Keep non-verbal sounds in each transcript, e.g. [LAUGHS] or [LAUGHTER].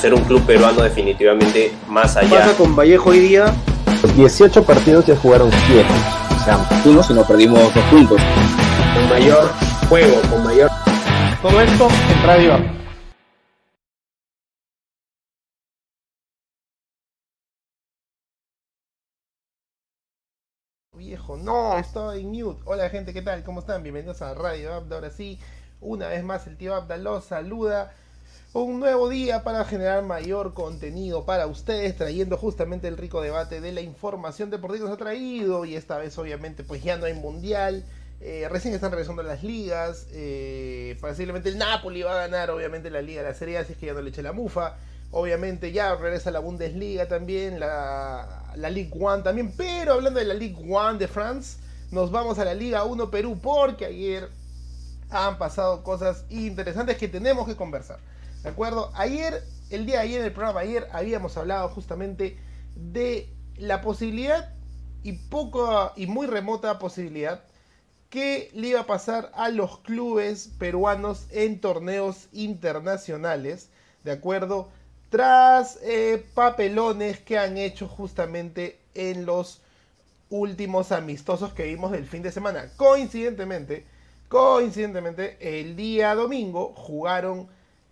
ser un club peruano definitivamente más allá. Pasa con Vallejo hoy día. 18 partidos ya jugaron 7. O sea, uno si no perdimos dos puntos. Con mayor juego, con mayor... Todo esto en Radio Viejo, no, estaba en mute. Hola gente, ¿qué tal? ¿Cómo están? Bienvenidos a Radio Abda. Ahora sí, una vez más el tío Abda los saluda. Un nuevo día para generar mayor contenido para ustedes, trayendo justamente el rico debate de la información deportiva que nos ha traído. Y esta vez, obviamente, pues ya no hay mundial. Eh, recién están regresando las ligas. Eh, el Napoli va a ganar, obviamente, la liga de la Serie A, si es que ya no le eche la mufa. Obviamente ya regresa la Bundesliga también, la, la Ligue 1 también. Pero hablando de la Ligue 1 de France, nos vamos a la Liga 1 Perú porque ayer han pasado cosas interesantes que tenemos que conversar. ¿De acuerdo? Ayer, el día de ayer, en el programa ayer, habíamos hablado justamente de la posibilidad y poco y muy remota posibilidad que le iba a pasar a los clubes peruanos en torneos internacionales, ¿de acuerdo? Tras eh, papelones que han hecho justamente en los últimos amistosos que vimos del fin de semana. Coincidentemente, coincidentemente, el día domingo jugaron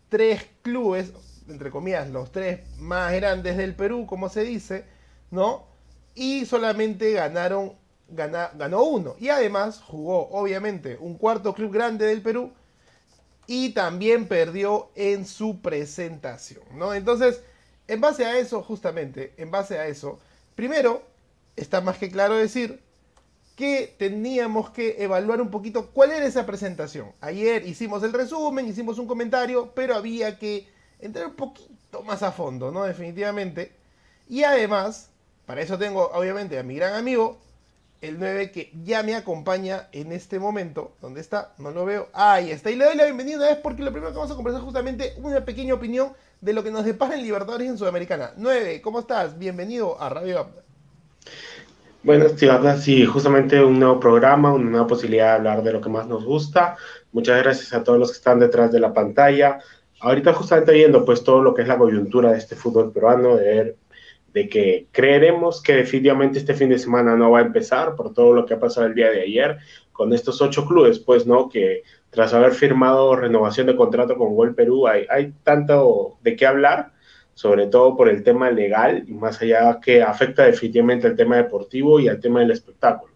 tres clubes, entre comillas, los tres más grandes del Perú, como se dice, ¿no? Y solamente ganaron ganó uno. Y además jugó, obviamente, un cuarto club grande del Perú y también perdió en su presentación, ¿no? Entonces, en base a eso, justamente, en base a eso, primero, está más que claro decir que teníamos que evaluar un poquito cuál era esa presentación. Ayer hicimos el resumen, hicimos un comentario, pero había que entrar un poquito más a fondo, ¿no? Definitivamente. Y además, para eso tengo obviamente a mi gran amigo, el 9 que ya me acompaña en este momento. ¿Dónde está? No lo veo. Ahí está. Y le doy la bienvenida es porque lo primero que vamos a conversar es justamente una pequeña opinión de lo que nos depara en Libertadores en Sudamericana. 9, ¿cómo estás? Bienvenido a Radio Abda. Bueno, sí, justamente un nuevo programa, una nueva posibilidad de hablar de lo que más nos gusta. Muchas gracias a todos los que están detrás de la pantalla. Ahorita justamente viendo pues todo lo que es la coyuntura de este fútbol peruano, de ver de que creeremos que definitivamente este fin de semana no va a empezar por todo lo que ha pasado el día de ayer con estos ocho clubes, pues, ¿no? Que tras haber firmado renovación de contrato con Gol Perú, hay, hay tanto de qué hablar, sobre todo por el tema legal y más allá que afecta definitivamente al tema deportivo y al tema del espectáculo.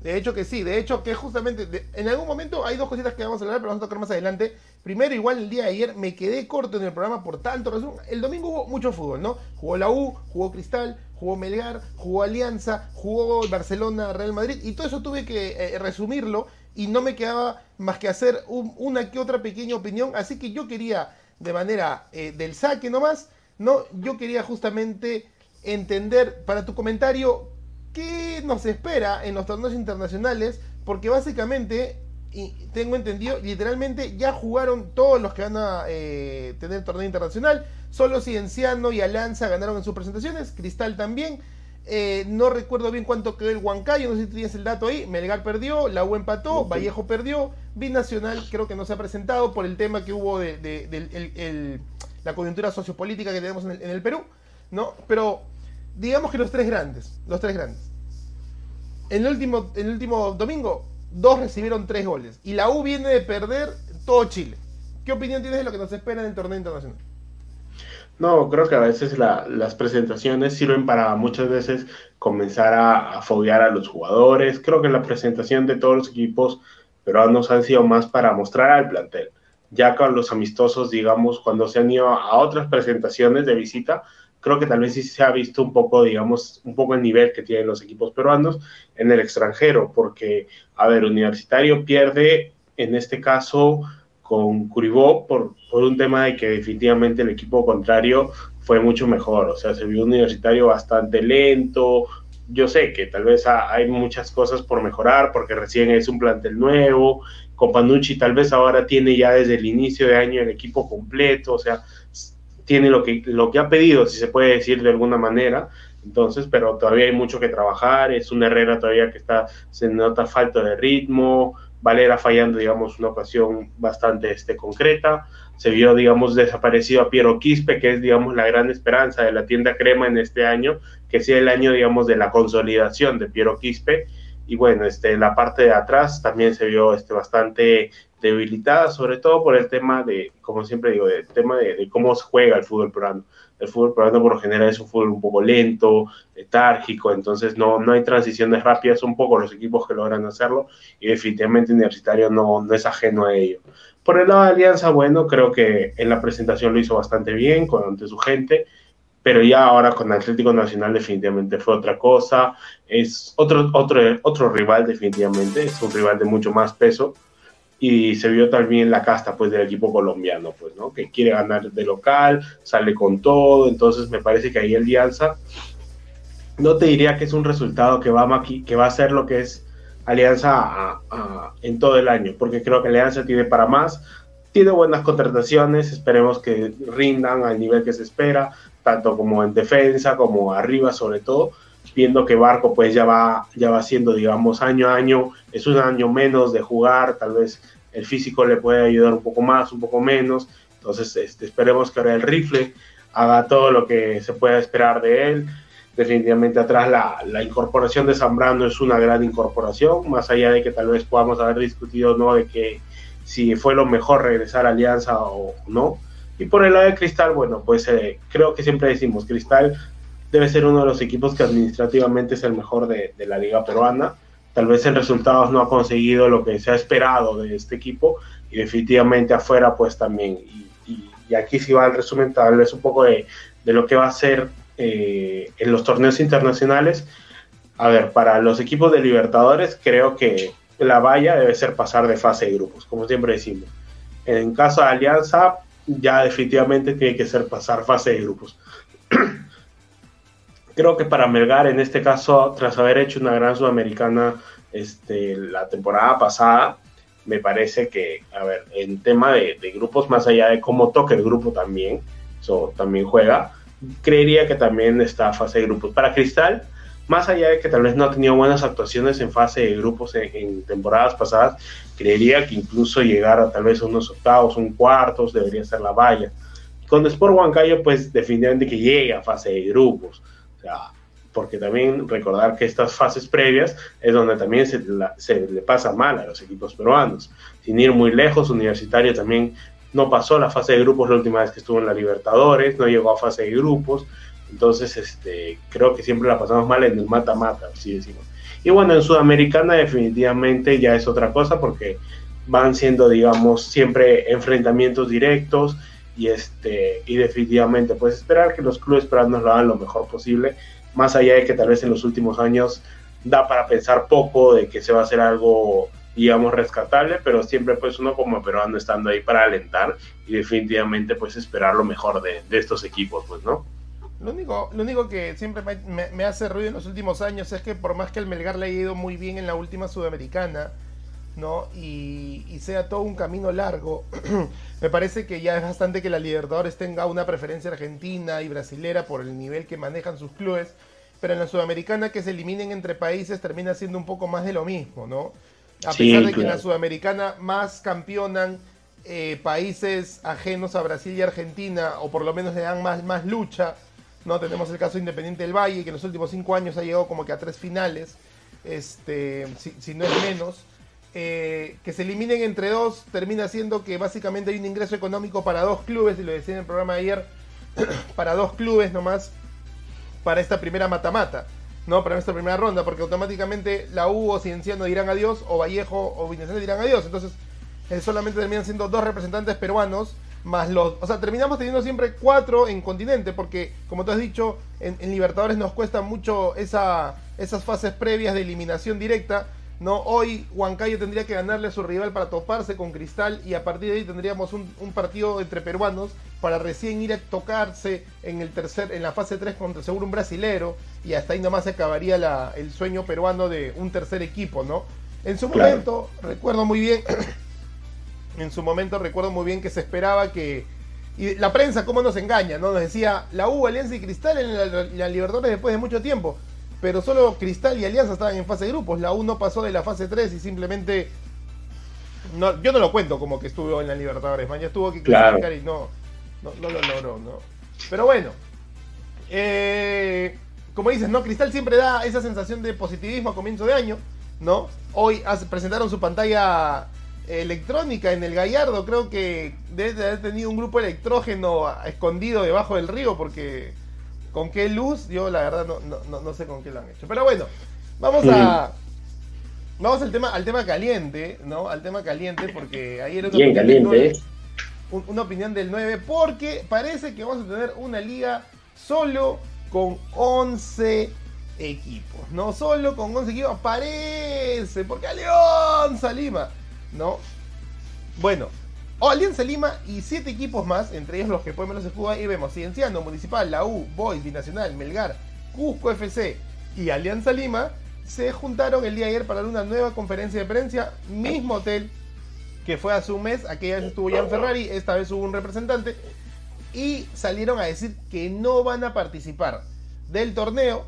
De hecho que sí, de hecho que justamente en algún momento hay dos cositas que vamos a hablar, pero vamos a tocar más adelante. Primero, igual el día de ayer me quedé corto en el programa por tanto razón. El domingo hubo mucho fútbol, ¿no? Jugó la U, jugó Cristal, jugó Melgar, jugó Alianza, jugó Barcelona, Real Madrid y todo eso tuve que eh, resumirlo y no me quedaba más que hacer una que otra pequeña opinión. Así que yo quería, de manera eh, del saque nomás, ¿no? Yo quería justamente entender para tu comentario qué nos espera en los torneos internacionales, porque básicamente, y tengo entendido, literalmente ya jugaron todos los que van a eh, tener torneo internacional, solo Cienciano y Alanza ganaron en sus presentaciones, Cristal también. Eh, no recuerdo bien cuánto quedó el Huancayo, no sé si tienes el dato ahí. Melgar perdió, la U empató, Vallejo perdió, Binacional creo que no se ha presentado por el tema que hubo de, la coyuntura sociopolítica que tenemos en el, en el Perú, ¿no? Pero digamos que los tres grandes, los tres grandes. En el último, en el último domingo, dos recibieron tres goles. Y la U viene de perder todo Chile. ¿Qué opinión tienes de lo que nos espera en el torneo internacional? No, creo que a veces las presentaciones sirven para muchas veces comenzar a, a foguear a los jugadores. Creo que la presentación de todos los equipos peruanos han sido más para mostrar al plantel. Ya con los amistosos, digamos, cuando se han ido a otras presentaciones de visita, creo que tal vez sí se ha visto un poco, digamos, un poco el nivel que tienen los equipos peruanos en el extranjero, porque, a ver, Universitario pierde en este caso con Curibó por, por un tema de que definitivamente el equipo contrario fue mucho mejor, o sea, se vio un Universitario bastante lento, yo sé que tal vez hay muchas cosas por mejorar porque recién es un plantel nuevo, Copanucci tal vez ahora tiene ya desde el inicio de año el equipo completo, o sea, tiene lo que, lo que ha pedido, si se puede decir de alguna manera. Entonces, pero todavía hay mucho que trabajar. Es un Herrera todavía que está, se nota falta de ritmo. Valera fallando, digamos, una ocasión bastante este, concreta. Se vio, digamos, desaparecido a Piero Quispe, que es, digamos, la gran esperanza de la tienda crema en este año, que sea el año, digamos, de la consolidación de Piero Quispe. Y bueno, este, la parte de atrás también se vio este, bastante debilitada, sobre todo por el tema de, como siempre digo, el tema de, cómo juega el fútbol peruano. El fútbol peruano por lo general es un fútbol un poco lento, letárgico, entonces no, no hay transiciones rápidas, son pocos los equipos que logran hacerlo y definitivamente Universitario no, no es ajeno a ello. Por el lado de Alianza, bueno, creo que en la presentación lo hizo bastante bien con, ante su gente, pero ya ahora con Atlético Nacional definitivamente fue otra cosa, es otro, otro, otro rival definitivamente, es un rival de mucho más peso y se vio también la casta pues del equipo colombiano, pues, ¿no? Que quiere ganar de local, sale con todo, entonces me parece que ahí Alianza, no te diría que es un resultado que va a, que va a ser lo que es Alianza en todo el año, porque creo que Alianza tiene para más, tiene buenas contrataciones, esperemos que rindan al nivel que se espera, tanto como en defensa como arriba sobre todo, viendo que Barco pues ya va, ya va siendo, digamos, año a año, es un año menos de jugar, tal vez el físico le puede ayudar un poco más, un poco menos. Entonces, este, esperemos que ahora el rifle haga todo lo que se pueda esperar de él. Definitivamente atrás la, la incorporación de Zambrano es una gran incorporación, más allá de que tal vez podamos haber discutido no de que si fue lo mejor regresar a Alianza o no. Y por el lado de Cristal, bueno, pues eh, creo que siempre decimos, Cristal debe ser uno de los equipos que administrativamente es el mejor de, de la liga peruana Tal vez en resultados no ha conseguido lo que se ha esperado de este equipo y definitivamente afuera pues también. Y, aquí sí va el resumen tal vez un poco de, lo que va a ser eh, en los torneos internacionales. A ver, para los equipos de Libertadores creo que la valla debe ser pasar de fase de grupos, como siempre decimos. En caso de Alianza, ya definitivamente tiene que ser pasar fase de grupos. [CLEARS THROAT] creo que para Melgar, en este caso, tras haber hecho una gran sudamericana este, la temporada pasada, me parece que, a ver, en tema de, grupos, más allá de cómo toca el grupo también, eso también juega, creería que también está fase de grupos. Para Cristal, más allá de que tal vez no ha tenido buenas actuaciones en fase de grupos en, temporadas pasadas, creería que incluso llegar a tal vez unos octavos, un cuartos, debería ser la valla. Con Sport Huancayo, pues definitivamente que llegue a fase de grupos porque también recordar que estas fases previas es donde también se, le pasa mal a los equipos peruanos. Sin ir muy lejos, Universitario también no pasó la fase de grupos la última vez que estuvo en la Libertadores, no llegó a fase de grupos, entonces este, creo que siempre la pasamos mal en el mata-mata, así decimos. Y bueno, en Sudamericana definitivamente ya es otra cosa porque van siendo, digamos, siempre enfrentamientos directos y este y definitivamente pues esperar que los clubes peruanos lo hagan lo mejor posible. Más allá de que tal vez en los últimos años da para pensar poco de que se va a hacer algo digamos rescatable pero siempre pues uno como peruano estando ahí para alentar y definitivamente pues esperar lo mejor de, estos equipos pues no lo único, lo único que siempre me, me, hace ruido en los últimos años es que por más que el Melgar le haya ido muy bien en la última sudamericana, ¿no? Y, sea todo un camino largo. [CLEARS THROAT] Me parece que ya es bastante que la Libertadores tenga una preferencia argentina y brasilera por el nivel que manejan sus clubes, pero en la Sudamericana que se eliminen entre países termina siendo un poco más de lo mismo, ¿no? A pesar de que en la Sudamericana más campeonan eh, países ajenos a Brasil y Argentina, o por lo menos le dan más, más lucha, ¿no? Tenemos el caso Independiente del Valle, que en los últimos cinco años ha llegado como que a tres finales, este, si no es menos. Eh, que se eliminen entre dos termina siendo que básicamente hay un ingreso económico para dos clubes, y lo decía en el programa de ayer, [CLEARS THROAT] para dos clubes nomás, para esta primera mata-mata, ¿no? Para esta primera ronda, porque automáticamente la U o Cienciano dirán adiós, o Vallejo o Vincenzo dirán adiós. Entonces, eh, solamente terminan siendo dos representantes peruanos, más los. O sea, terminamos teniendo siempre cuatro en continente, porque, como tú has dicho, en, Libertadores nos cuesta mucho esa, esas fases previas de eliminación directa ¿no? Hoy Huancayo tendría que ganarle a su rival para toparse con Cristal y a partir de ahí tendríamos un, partido entre peruanos para recién ir a tocarse en el tercer, en la fase 3 contra seguro un brasilero y hasta ahí nomás se acabaría la, el sueño peruano de un tercer equipo, ¿no? En su momento, recuerdo muy bien, [COUGHS] en su momento recuerdo muy bien que se esperaba que y la prensa, cómo nos engaña, ¿no? Nos decía la U, Alianza y Cristal en la, la Libertadores después de mucho tiempo pero solo Cristal y Alianza estaban en fase de grupos. La U no pasó de la fase 3 y simplemente no, yo no lo cuento como que estuvo en la Libertadores, man, ya estuvo que Claro. clasificar y no, no, no lo logró, ¿no? Pero bueno, eh, como dices, ¿no? Cristal siempre da esa sensación de positivismo a comienzo de año, ¿no? Hoy presentaron su pantalla electrónica en el Gallardo, creo que debe de haber tenido un grupo electrógeno escondido debajo del río, porque con qué luz, yo la verdad no, no, no- sé con qué lo han hecho. Pero bueno, vamos a... Vamos al tema, al tema caliente, ¿no? Al tema caliente, porque ayer una Bien opinión del caliente, 9 ¿eh? un- una opinión del 9, porque parece que vamos a tener una liga solo con 11 equipos, ¿no? Solo con 11 equipos, parece, porque Alianza Lima, ¿no? Bueno, o Alianza Lima y 7 equipos más, entre ellos los que podemos los escudos, ahí vemos Cienciano, Municipal, la U, Boys, Binacional, Melgar, Cusco FC y Alianza Lima, se juntaron el día de ayer para una nueva conferencia de prensa, mismo hotel que fue hace un mes, aquella vez estuvo Jan Ferrari, esta vez hubo un representante, y salieron a decir que no van a participar del torneo,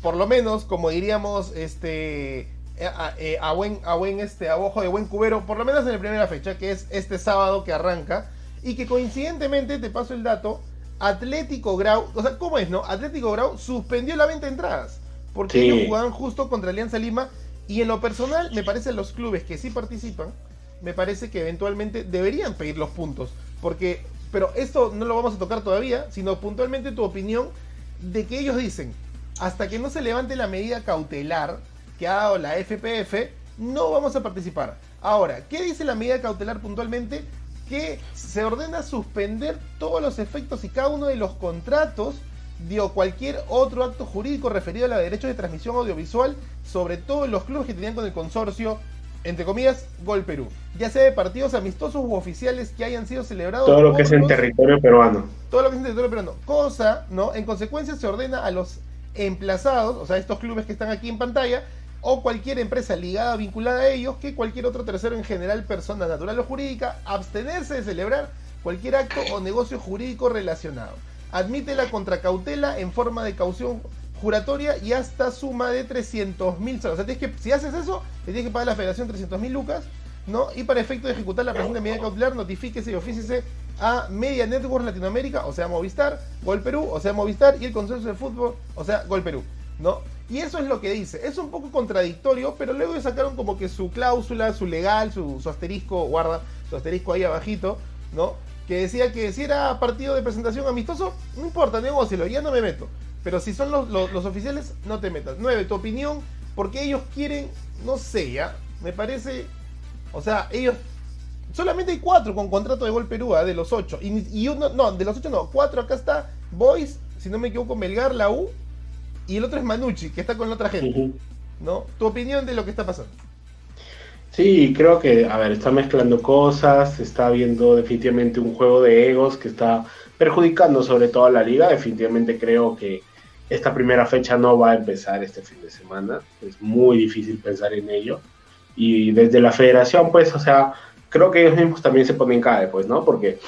por lo menos, como diríamos, este a, eh, a buen, a buen este, a ojo de buen cubero, por lo menos en la primera fecha, que es este sábado que arranca, y que coincidentemente, te paso el dato, Atlético Grau, o sea, ¿cómo es, no? Atlético Grau suspendió la venta de entradas, porque Sí. ellos jugaban justo contra Alianza Lima, y en lo personal, me parece los clubes que sí participan, me parece que eventualmente deberían pedir los puntos. Porque, pero esto no lo vamos a tocar todavía, sino puntualmente tu opinión de que ellos dicen, hasta que no se levante la medida cautelar la FPF, no vamos a participar. Ahora, ¿qué dice la medida cautelar puntualmente? Que se ordena suspender todos los efectos y cada uno de los contratos de o cualquier otro acto jurídico referido a los derechos de transmisión audiovisual, sobre todo los clubes que tenían con el consorcio entre comillas, Gol Perú. Ya sea de partidos amistosos u oficiales que hayan sido celebrados. Todo lo que es en territorio peruano. todo lo que es en territorio peruano. Cosa, ¿no? En consecuencia se ordena a los emplazados, o sea, estos clubes que están aquí en pantalla, o cualquier empresa ligada, vinculada a ellos, que cualquier otro tercero en general, persona natural o jurídica, abstenerse de celebrar cualquier acto o negocio jurídico relacionado. Admite la contracautela en forma de caución juratoria y hasta suma de 300 mil soles. O sea, que, si haces eso, le tienes que pagar a la federación 300 mil lucas, ¿no? Y para efecto de ejecutar la presente medida cautelar, notifíquese y ofícese a Media Network Latinoamérica, o sea, Movistar, Gol Perú, o sea, Movistar, y el Consorcio de Fútbol, o sea, Gol Perú, ¿no? Y eso es lo que dice. Es un poco contradictorio, pero luego sacaron como que su cláusula, su legal, su, asterisco, guarda, su asterisco ahí abajito, ¿no? Que decía que si era partido de presentación amistoso, no importa, negócielo, ya no me meto. Pero si son los, los, oficiales, no te metas. 9. Tu opinión, porque ellos quieren, no sé, ya, me parece, o sea, ellos Solamente hay cuatro con contrato de Gol Perú, ¿ah? de los ocho. Y, y uno, no, de los ocho no, cuatro acá está Boys, si no me equivoco, Melgar, la U, y el otro es Manucci, que está con la otra gente. ¿no? Tu opinión de lo que está pasando. Sí, creo que, a ver, está mezclando cosas, está viendo definitivamente un juego de egos que está perjudicando sobre todo a la liga. Definitivamente creo que esta primera fecha no va a empezar este fin de semana. Es muy difícil pensar en ello. Y desde la federación, pues, o sea, creo que ellos mismos también se ponen cae, pues, ¿no? Porque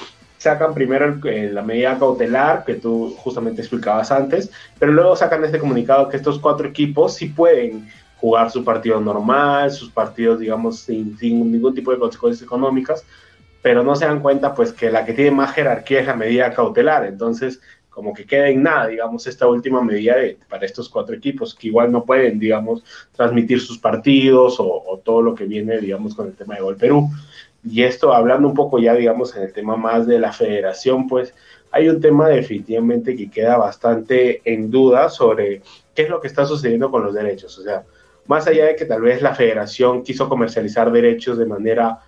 sacan primero el- eh, la medida cautelar que tú justamente explicabas antes, pero luego sacan este comunicado que estos cuatro equipos sí pueden jugar su partido normal, sus partidos, digamos, sin, sin ningún tipo de consecuencias económicas, pero no se dan cuenta, pues, que la que tiene más jerarquía es la medida cautelar. Entonces, como que queda en nada, digamos, esta última medida de- para estos cuatro equipos, que igual no pueden, digamos, transmitir sus partidos o, o todo lo que viene, digamos, con el tema de Gol Perú. Y esto, hablando un poco ya, digamos, en el tema más de la federación, pues, hay un tema definitivamente que queda bastante en duda sobre qué es lo que está sucediendo con los derechos. O sea, más allá de que tal vez la federación quiso comercializar derechos de manera,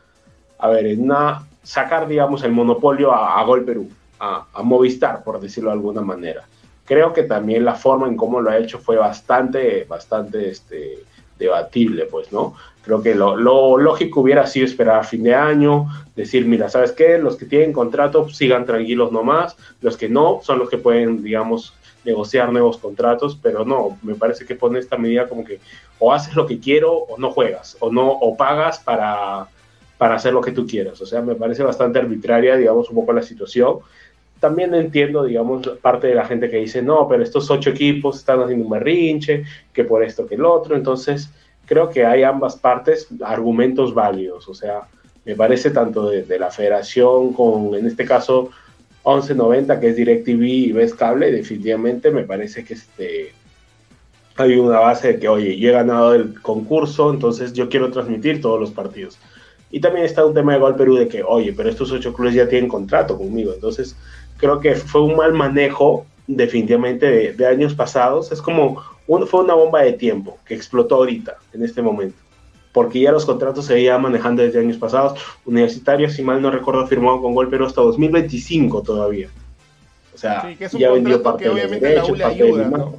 a ver, en una, sacar, digamos, el monopolio a, a Gol Perú, a, a Movistar, por decirlo de alguna manera. Creo que también la forma en cómo lo ha hecho fue bastante, bastante este, debatible, pues, ¿no? Creo que lo, lógico hubiera sido esperar a fin de año, decir, mira, ¿sabes qué? Los que tienen contrato pues, sigan tranquilos nomás, los que no son los que pueden, digamos, negociar nuevos contratos, pero no, me parece que pone esta medida como que o haces lo que quiero o no juegas, o no, o pagas para, para hacer lo que tú quieras. O sea, me parece bastante arbitraria, digamos, un poco la situación. También entiendo, digamos, parte de la gente que dice, no, pero estos ocho equipos están haciendo un berrinche, que por esto, que el otro. Entonces, creo que hay ambas partes argumentos válidos. O sea, me parece tanto de, la federación con, en este caso, 1190, que es DirecTV y ves cable, definitivamente me parece que este, hay una base de que, oye, yo he ganado el concurso, entonces yo quiero transmitir todos los partidos. Y también está un tema de Gol Perú de que, oye, pero estos ocho clubes ya tienen contrato conmigo. Entonces, creo que fue un mal manejo definitivamente de, de años pasados. Es como, un, fue una bomba de tiempo que explotó ahorita, en este momento. Porque ya los contratos se iban manejando desde años pasados. Universitario, si mal no recuerdo, firmado con Gol Perú hasta 2025 todavía. O sea, Sí, que es un ya vendió parte que obviamente la U derechos, le parte de la ayuda. ¿no?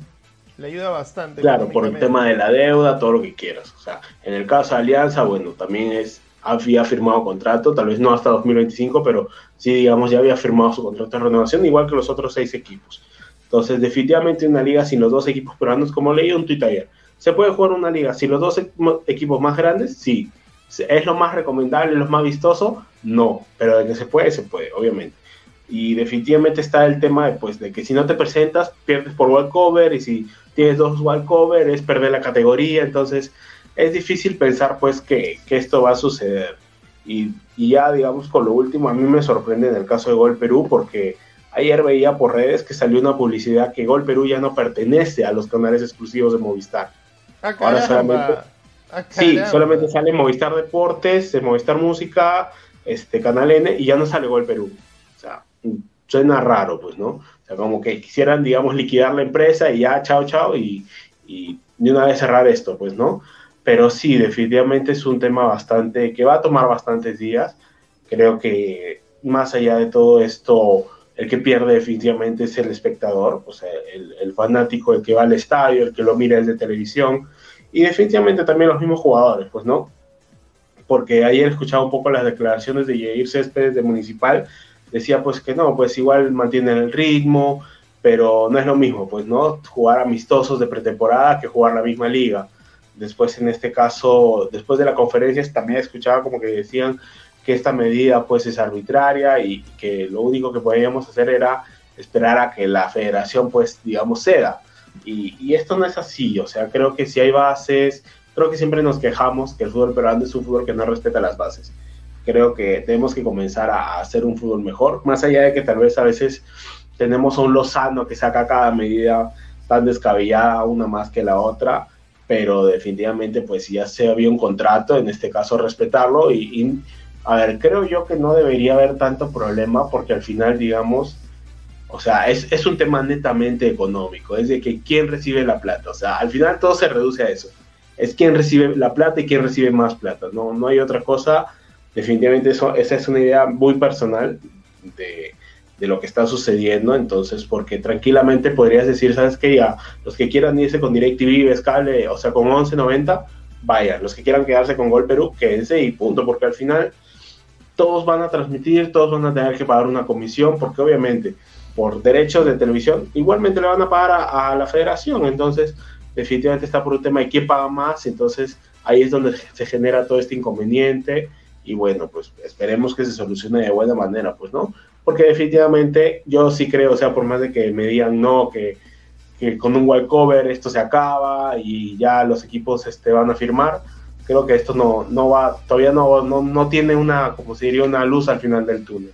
Le ayuda bastante. Claro, por el tema de la deuda, todo lo que quieras. O sea, en el caso de Alianza, bueno, también es había firmado contrato, tal vez no hasta 2025, pero sí, digamos, ya había firmado su contrato de renovación, igual que los otros seis equipos. Entonces, definitivamente una liga sin los dos equipos peruanos, como leí un tuit ayer, ¿se puede jugar una liga sin los dos e- equipos más grandes? Sí. ¿Es lo más recomendable, lo más vistoso? No, pero de que se puede, se puede, obviamente. Y definitivamente está el tema de, pues, de que si no te presentas, pierdes por walkover, y si tienes dos walkover, es perder la categoría, entonces es difícil pensar pues que, que esto va a suceder. Y, y, ya digamos con lo último, a mí me sorprende en el caso de Gol Perú porque ayer veía por redes que salió una publicidad que Gol Perú ya no pertenece a los canales exclusivos de Movistar. Ah, Ahora solamente- Ah, Sí, solamente sale Movistar Deportes, eh, Movistar Música, este Canal N y ya no sale Gol Perú. O sea, suena raro, pues, ¿no? O sea, como que quisieran, digamos, liquidar la empresa y ya, chao, chao, y, y de una vez cerrar esto, pues, ¿no? Pero sí, definitivamente es un tema bastante, que va a tomar bastantes días. Creo que más allá de todo esto, el que pierde definitivamente es el espectador, o sea, el, fanático, el que va al estadio, el que lo mira desde televisión, y definitivamente también los mismos jugadores, pues, ¿no? Porque ayer escuchaba un poco las declaraciones de Yair Céspedes de Municipal, decía pues que no, pues igual mantienen el ritmo, pero no es lo mismo, pues, ¿no? Jugar amistosos de pretemporada que jugar la misma liga. Después, en este caso, después de la conferencia, también escuchaba como que decían que esta medida pues es arbitraria y que lo único que podíamos hacer era esperar a que la federación pues digamos ceda. Y, y, esto no es así, o sea, creo que si hay bases, creo que siempre nos quejamos que el fútbol peruano es un fútbol que no respeta las bases. Creo que tenemos que comenzar a hacer un fútbol mejor, más allá de que tal vez a veces tenemos a un Lozano que saca cada medida tan descabellada, una más que la otra, pero definitivamente pues ya se había un contrato, en este caso respetarlo y, y a ver, creo yo que no debería haber tanto problema porque al final, digamos, o sea, es, es, un tema netamente económico, es de que quién recibe la plata, o sea, al final todo se reduce a eso, es quién recibe la plata y quién recibe más plata, no, no hay otra cosa, definitivamente eso, esa es una idea muy personal de, de lo que está sucediendo, entonces, porque tranquilamente podrías decir, ¿sabes qué? Ya, los que quieran irse con DirecTV, Vescable, o sea, con 11.90, vayan, los que quieran quedarse con Gol Perú, quédense y punto, porque al final todos van a transmitir, todos van a tener que pagar una comisión, porque obviamente por derechos de televisión igualmente le van a pagar a, a la federación, entonces definitivamente está por un tema de quién paga más, entonces ahí es donde se genera todo este inconveniente y bueno, pues esperemos que se solucione de buena manera, pues no, porque definitivamente yo sí creo, o sea, por más de que me digan no, que, con un walkover esto se acaba y ya los equipos este, van a firmar, creo que esto no, no va, todavía no, no, no, tiene una, como se diría, una luz al final del túnel.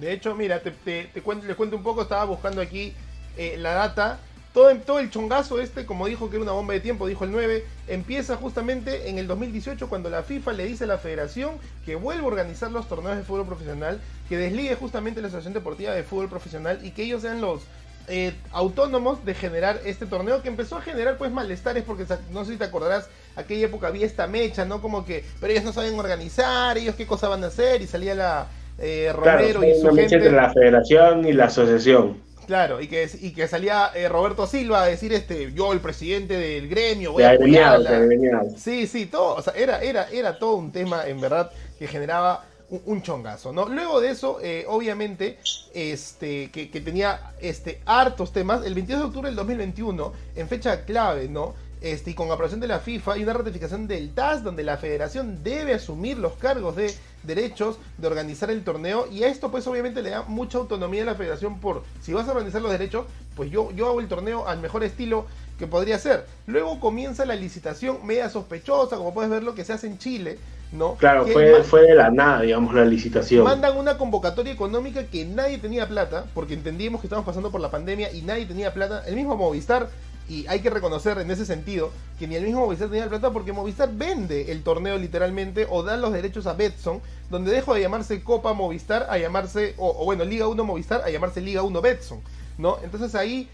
De hecho, mira, te, te, te cuento, les cuento un poco, estaba buscando aquí eh, la data. Todo, todo el chongazo este, como dijo que era una bomba de tiempo, dijo el 9, empieza justamente en el 2018 cuando la FIFA le dice a la federación que vuelva a organizar los torneos de fútbol profesional, que desligue justamente la Asociación Deportiva de Fútbol Profesional y que ellos sean los eh, autónomos de generar este torneo que empezó a generar pues malestares porque no sé si te acordarás aquella época había esta mecha no como que pero ellos no saben organizar ellos qué cosa van a hacer y salía la eh, Romero claro, y su una gente. entre la federación y la asociación claro y que y que salía eh, Roberto Silva a decir este yo el presidente del gremio voy a apoyarla. de agremiado. sí sí todo o sea era era era todo un tema en verdad que generaba un, un chongazo, ¿no? Luego de eso, eh, obviamente, este, que, que, tenía este, hartos temas, el 22 de octubre del 2021, en fecha clave, ¿no? Este, y con aprobación de la FIFA y una ratificación del TAS, donde la federación debe asumir los cargos de derechos de organizar el torneo, y a esto pues obviamente le da mucha autonomía a la federación por, si vas a organizar los derechos, pues yo, yo hago el torneo al mejor estilo que podría ser. Luego comienza la licitación media sospechosa, como puedes ver lo que se hace en Chile, ¿no? Claro, fue, fue de la nada, digamos, la licitación. mandan una convocatoria económica que nadie tenía plata, porque entendíamos que estábamos pasando por la pandemia y nadie tenía plata. El mismo Movistar, y hay que reconocer en ese sentido que ni el mismo Movistar tenía plata porque Movistar vende el torneo literalmente o da los derechos a Betson, donde dejó de llamarse Copa Movistar a llamarse, o, o bueno, Liga 1 Movistar a llamarse Liga 1 Betson, ¿no? Entonces ahí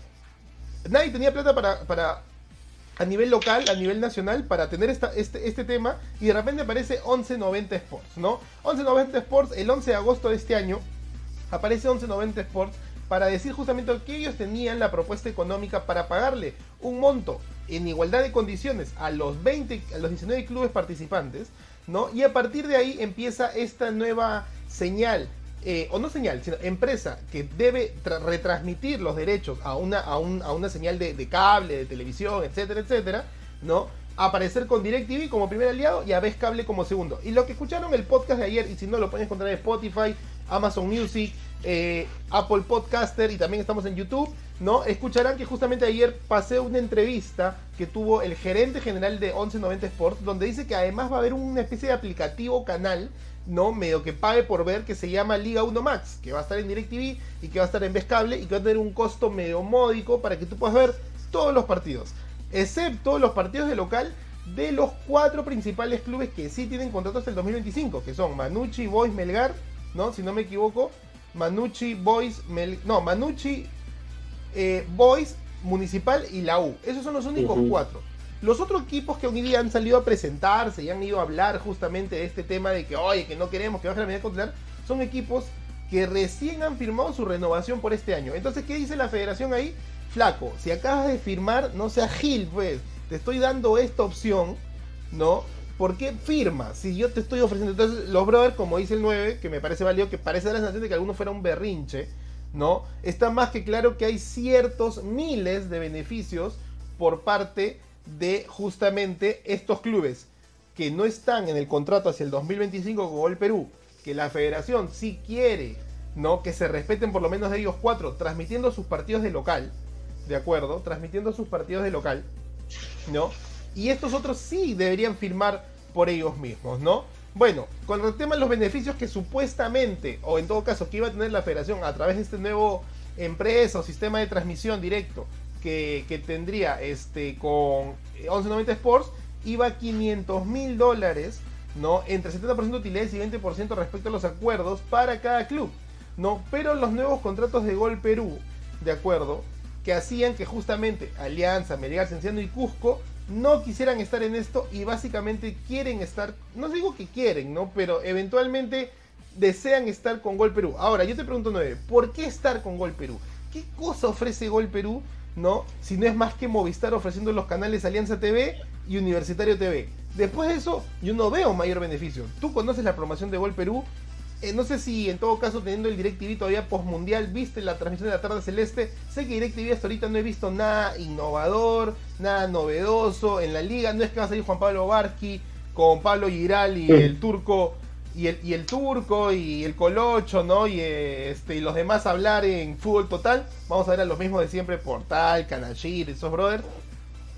nadie tenía plata para, para a nivel local, a nivel nacional, para tener esta, este, este tema, y de repente aparece 1190 Sports, ¿no? 1190 Sports, el 11 de agosto de este año, aparece 1190 Sports para decir justamente que ellos tenían la propuesta económica para pagarle un monto en igualdad de condiciones a los 20, a los 19 clubes participantes, ¿no? Y a partir de ahí empieza esta nueva señal, eh, o no señal, sino empresa que debe tra- retransmitir los derechos a una, a un- a una señal de, de cable, de televisión, etcétera, etcétera, ¿no? Aparecer con DirecTV como primer aliado y a Vez Cable como segundo. Y lo que escucharon el podcast de ayer, y si no lo pueden encontrar en Spotify, Amazon Music, eh, Apple Podcaster y también estamos en YouTube, ¿no? Escucharán que justamente ayer pasé una entrevista que tuvo el gerente general de 1190 Sports, donde dice que además va a haber una especie de aplicativo canal, ¿no? Medio que pague por ver, que se llama Liga 1 Max, que va a estar en DirecTV y que va a estar en Vez Cable y que va a tener un costo medio módico para que tú puedas ver todos los partidos, excepto los partidos de local de los cuatro principales clubes que sí tienen contrato hasta el 2025, que son Manucci, Boys, Melgar, ¿no? Si no me equivoco, Manucci, Boys, Mel... no, Manucci, eh, Boys, Municipal y la U. Esos son los únicos cuatro. Los otros equipos que hoy día han salido a presentarse y han ido a hablar justamente de este tema de que, oye, que no queremos que baje la medida cautelar, son equipos que recién han firmado su renovación por este año. Entonces, ¿qué dice la federación ahí? Flaco, si acabas de firmar, no seas Gil, pues. Te estoy dando esta opción, ¿no? ¿Por qué firma? Si yo te estoy ofreciendo. Entonces, los brothers, como dice el 9, que me parece válido, que parece dar la sensación de que alguno fuera un berrinche, ¿no? Está más que claro que hay ciertos miles de beneficios por parte de justamente estos clubes que no están en el contrato hacia el 2025 con Gol Perú, que la federación sí quiere, ¿no? Que se respeten por lo menos de ellos cuatro, transmitiendo sus partidos de local, ¿de acuerdo? Transmitiendo sus partidos de local, ¿no? Y estos otros sí deberían firmar por ellos mismos, ¿no? Bueno, con el tema de los beneficios que supuestamente, o en todo caso, que iba a tener la federación a través de este nuevo empresa o sistema de transmisión directo que, que tendría este con 1190 Sports, iba a 500 mil dólares, ¿no? Entre 70% de utilidades y 20% respecto a los acuerdos para cada club, ¿no? Pero los nuevos contratos de Gol Perú, ¿de acuerdo? Que hacían que justamente Alianza, Melgar, Cienciano y Cusco no quisieran estar en esto y básicamente quieren estar, no digo que quieren, ¿no? Pero eventualmente desean estar con Gol Perú. Ahora, yo te pregunto, Nueve, ¿por qué estar con Gol Perú? ¿Qué cosa ofrece Gol Perú, no? Si no es más que Movistar ofreciendo los canales Alianza TV y Universitario TV. Después de eso, yo no veo mayor beneficio. Tú conoces la promoción de Gol Perú. Eh, no sé si en todo caso, teniendo el DirecTV todavía postmundial, viste la transmisión de la tarde celeste. Sé que DirecTV hasta ahorita no he visto nada innovador, nada novedoso en la liga. No es que va a salir Juan Pablo Barqui con Pablo Giral y Sí. el turco y el, y el turco y el colocho, ¿no? Y este y los demás hablar en fútbol total. Vamos a ver a los mismos de siempre, Portal, Canashir, esos brothers.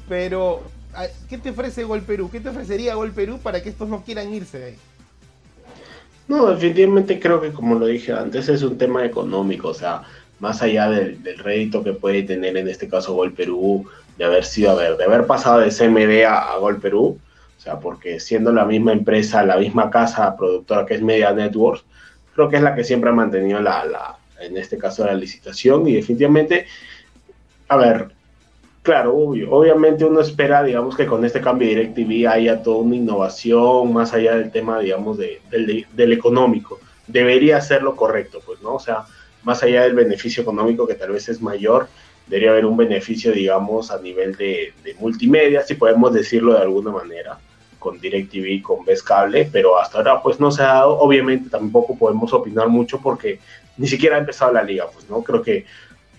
Pero, a- ¿qué te ofrece Gol Perú? ¿Qué te ofrecería Gol Perú para que estos no quieran irse de ahí? No, definitivamente creo que como lo dije antes es un tema económico, o sea, más allá del, del rédito que puede tener en este caso Gol Perú, de haber sido, a ver, de haber pasado de CMD a, a Gol Perú, o sea, porque siendo la misma empresa, la misma casa productora que es Media Networks, creo que es la que siempre ha mantenido la, la en este caso la licitación y definitivamente, a ver, Claro, obvio. Obviamente uno espera, digamos, que con este cambio de DirecTV haya toda una innovación más allá del tema, digamos, de, del, del económico. Debería ser lo correcto, pues, ¿no? O sea, más allá del beneficio económico que tal vez es mayor, debería haber un beneficio, digamos, a nivel de, de multimedia, si podemos decirlo de alguna manera, con DirecTV, con Vez Cable, pero hasta ahora pues no se ha dado. Obviamente tampoco podemos opinar mucho porque ni siquiera ha empezado la liga, pues, ¿no? Creo que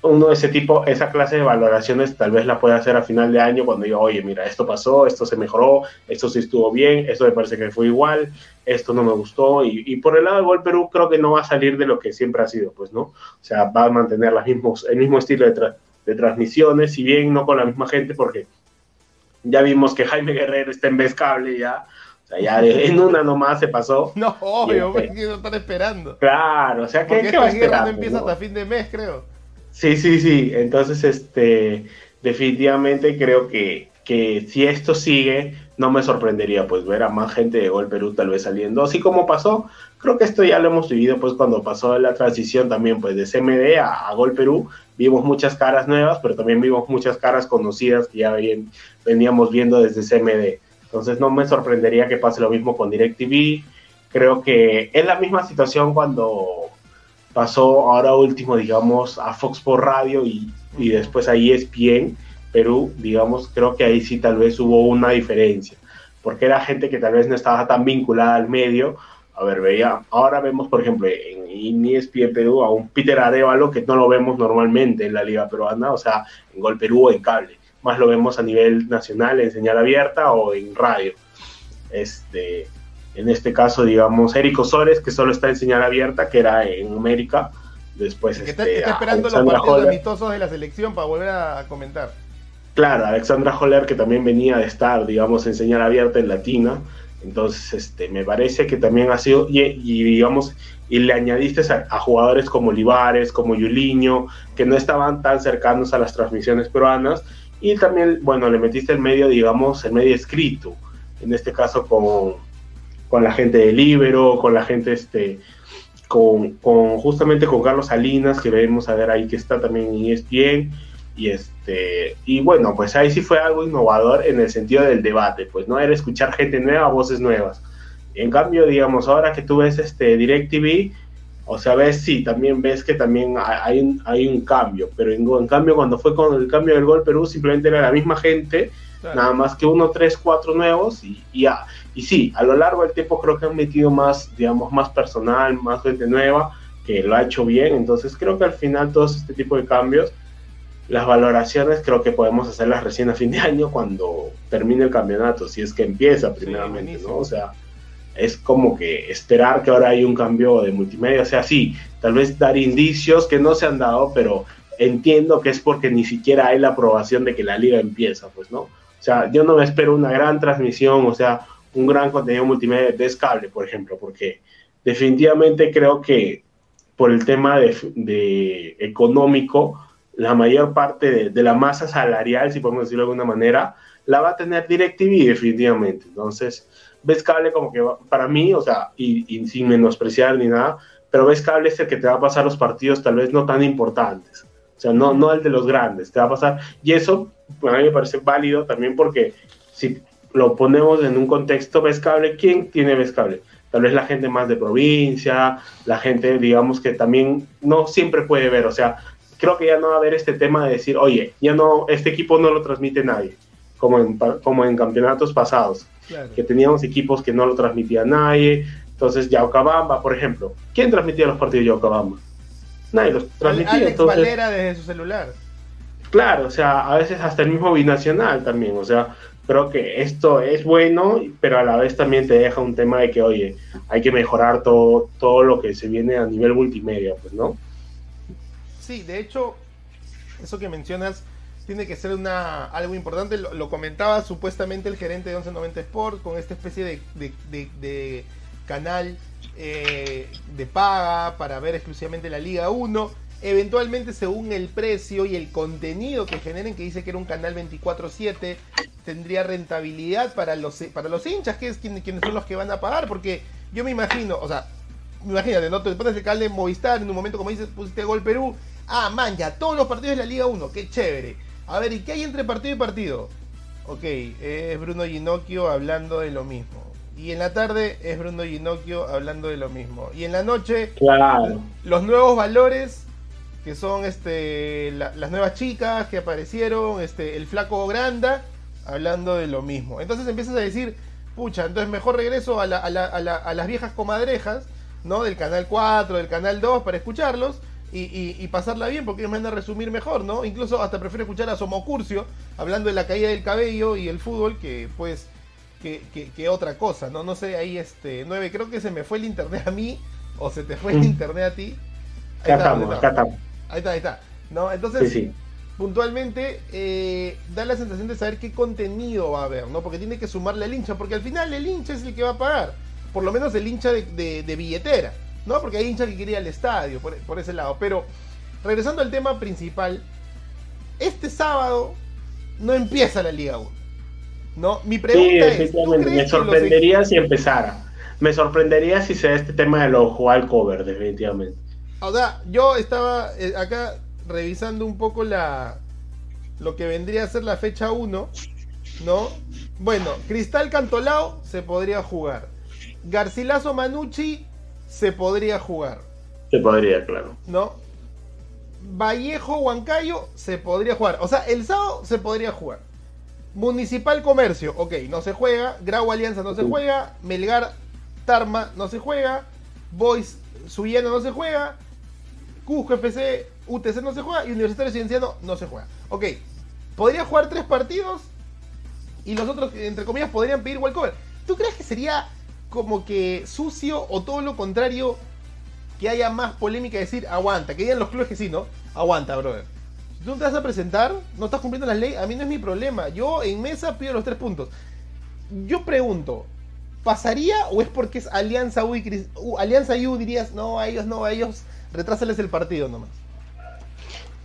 uno de ese tipo, esa clase de valoraciones tal vez la pueda hacer a final de año cuando diga, oye, mira, esto pasó, esto se mejoró, esto sí estuvo bien, esto me parece que fue igual, esto no me gustó. Y, y por el lado de Gol Perú creo que no va a salir de lo que siempre ha sido, pues, ¿no? O sea, va a mantener las mismos, el mismo estilo de, tra de transmisiones, si bien no con la misma gente, porque ya vimos que Jaime Guerrero está en Vez Cable ya. O sea, ya en una nomás se pasó. [LAUGHS] No, obvio, este- porque quiero estar esperando. Claro, o sea, ¿qué, Porque qué va a esta guerra esperar? no empieza no? hasta fin de mes, creo. Sí, sí, sí. Entonces, este, definitivamente creo que, que si esto sigue, no me sorprendería pues ver a más gente de Gol Perú tal vez saliendo. Así como pasó, creo que esto ya lo hemos vivido pues cuando pasó la transición también pues de CMD a, Gol Perú. Vimos muchas caras nuevas, pero también vimos muchas caras conocidas que ya ven- veníamos viendo desde CMD. Entonces no me sorprendería que pase lo mismo con DirecTV. Creo que es la misma situación cuando pasó ahora último, digamos, a Fox por Radio y, y después a E ESPN Perú, digamos, creo que ahí sí tal vez hubo una diferencia, porque era gente que tal vez no estaba tan vinculada al medio. A ver, veía, ahora vemos, por ejemplo, en, ESPN Perú a un Peter Arevalo que no lo vemos normalmente en la liga peruana, o sea, en Gol Perú o en cable, más lo vemos a nivel nacional en señal abierta o en radio. Este, en este caso, digamos, Eric Osores, que solo está en señal abierta, que era en América. Después, Que está, este, está esperando los Alexandra partidos Holler. amistosos de la selección para volver a comentar. Claro, Alexandra Holler, que también venía de estar, digamos, en señal abierta en Latina. Entonces, este, me parece que también ha sido, y, y, digamos, y le añadiste a, a jugadores como Olivares, como Yuliño, que no estaban tan cercanos a las transmisiones peruanas. Y también, bueno, le metiste el medio, digamos, el medio escrito. En este caso con, con la gente de Libero, con la gente, este, con, con justamente con Carlos Salinas, que vemos a ver ahí que está también en ESPN. Y este, y bueno, pues ahí sí fue algo innovador en el sentido del debate, pues no era escuchar gente nueva, voces nuevas. En cambio, digamos, ahora que tú ves este DirecTV, o sea, ves, sí, también ves que también hay, un, hay un cambio, pero en, en cambio cuando fue con el cambio del Gol Perú, simplemente era la misma gente, Claro. nada más que uno, tres, cuatro nuevos y, y ya. Y sí, a lo largo del tiempo creo que han metido más, digamos, más personal, más gente nueva, que lo ha hecho bien, entonces creo que al final todos este tipo de cambios las valoraciones creo que podemos hacerlas recién a fin de año cuando termine el campeonato, si es que empieza primeramente, buenísimo. ¿no? O sea, es como que esperar que ahora hay un cambio de multimedia, o sea, sí, tal vez dar indicios que no se han dado, pero entiendo que es porque ni siquiera hay la aprobación de que la liga empieza, pues, ¿no? O sea, yo no me espero una gran transmisión, o sea, un gran contenido multimedia de cable, por ejemplo, porque definitivamente creo que por el tema de, económico, la mayor parte de, la masa salarial, si podemos decirlo de alguna manera, la va a tener DirecTV definitivamente. Entonces, ves cable como que para mí, o sea, y, sin menospreciar ni nada, pero ves cable es el que te va a pasar los partidos tal vez no tan importantes. O sea, no, no el de los grandes, te va a pasar. Y eso a mí me parece válido también porque si lo ponemos en un contexto, ves cable, ¿quién tiene ves cable? Tal vez la gente más de provincia, la gente, digamos, que también no siempre puede ver, o sea, creo que ya no va a haber este tema de decir, oye, ya no, este equipo no lo transmite nadie, como en, como en campeonatos pasados, Claro. que teníamos equipos que no lo transmitía nadie. Entonces, Yaucabamba, por ejemplo, ¿quién transmitía los partidos de Yaucabamba? Nadie los transmitía. Alex entonces, Valera desde su celular. Claro, o sea, a veces hasta el mismo binacional también, o sea, creo que esto es bueno, pero a la vez también te deja un tema de que, oye, hay que mejorar todo, todo lo que se viene a nivel multimedia, pues, ¿no? Sí, de hecho, eso que mencionas tiene que ser una algo importante. Lo, comentaba supuestamente el gerente de 1190 Sport con esta especie de, de canal eh, de paga para ver exclusivamente la Liga 1. Eventualmente, según el precio y el contenido que generen, que dice que era un canal 24-7, tendría rentabilidad para los, para los hinchas, que es quienes, quienes son los que van a pagar. Porque yo me imagino, o sea, imagínate, ¿no? Te pones el canal de Movistar, en un momento como dices, pusiste Gol Perú. Ah, man, ya todos los partidos de la Liga 1, qué chévere. A ver, ¿y qué hay entre partido y partido? Ok, es Bruno Ginocchio hablando de lo mismo. Y en la tarde es Bruno Ginocchio hablando de lo mismo. Y en la noche, claro. los nuevos valores, que son este la, las nuevas chicas que aparecieron, este el flaco Granda, hablando de lo mismo. Entonces empiezas a decir, pucha, entonces mejor regreso a, la, a, la, a, la, a las viejas comadrejas, ¿no? Del canal 4, del canal 2, para escucharlos. Y, y, y, pasarla bien porque ellos me van a resumir mejor, ¿no? Incluso hasta prefiero escuchar a Somocurcio hablando de la caída del cabello y el fútbol que pues que, que, que, otra cosa, ¿no? No sé, ahí este 9, creo que se me fue el internet a mí o se te fue el internet a ti. Ahí acá estamos, acá estamos. Ahí está, ahí está. ¿No? Entonces, sí, sí. puntualmente eh, da la sensación de saber qué contenido va a haber, ¿no? Porque tiene que sumarle al hincha, porque al final el hincha es el que va a pagar, por lo menos el hincha de, de- de billetera, ¿no? Porque hay hincha que quiere ir al estadio, por, por ese lado. Pero regresando al tema principal, este sábado no empieza la Liga 1, ¿no? Mi Sí, pregunta es, ¿tú crees Me que los sorprendería si empezara. Me sorprendería si se da este tema de los al cover, definitivamente. O sea, yo estaba eh, acá revisando un poco la lo que vendría a ser la fecha 1, ¿no? Bueno, Cristal Cantolao se podría jugar. Garcilaso Manucci se podría jugar, Se podría, claro. ¿no? Vallejo Huancayo se podría jugar. O sea, el sábado se podría jugar. Municipal Comercio, ok, no se juega. Grau Alianza no se juega. Melgar Tarma no se juega. Boys Suyana no se juega. Cusco FC UTC no se juega. Y Universitario Cienciano no se juega. Ok, podría jugar tres partidos. Y los otros, entre comillas, podrían pedir walkover. ¿Tú crees que sería como que sucio o todo lo contrario? que haya más polémica decir, aguanta, que digan los clubes que sí, ¿no? Aguanta, brother. Si tú no te vas a presentar, no estás cumpliendo las leyes, a mí no es mi problema. Yo en mesa pido los tres puntos. Yo pregunto, ¿pasaría o es porque es Alianza U y Cris- U, Alianza U dirías, no, a ellos no, a ellos retrásales el partido nomás?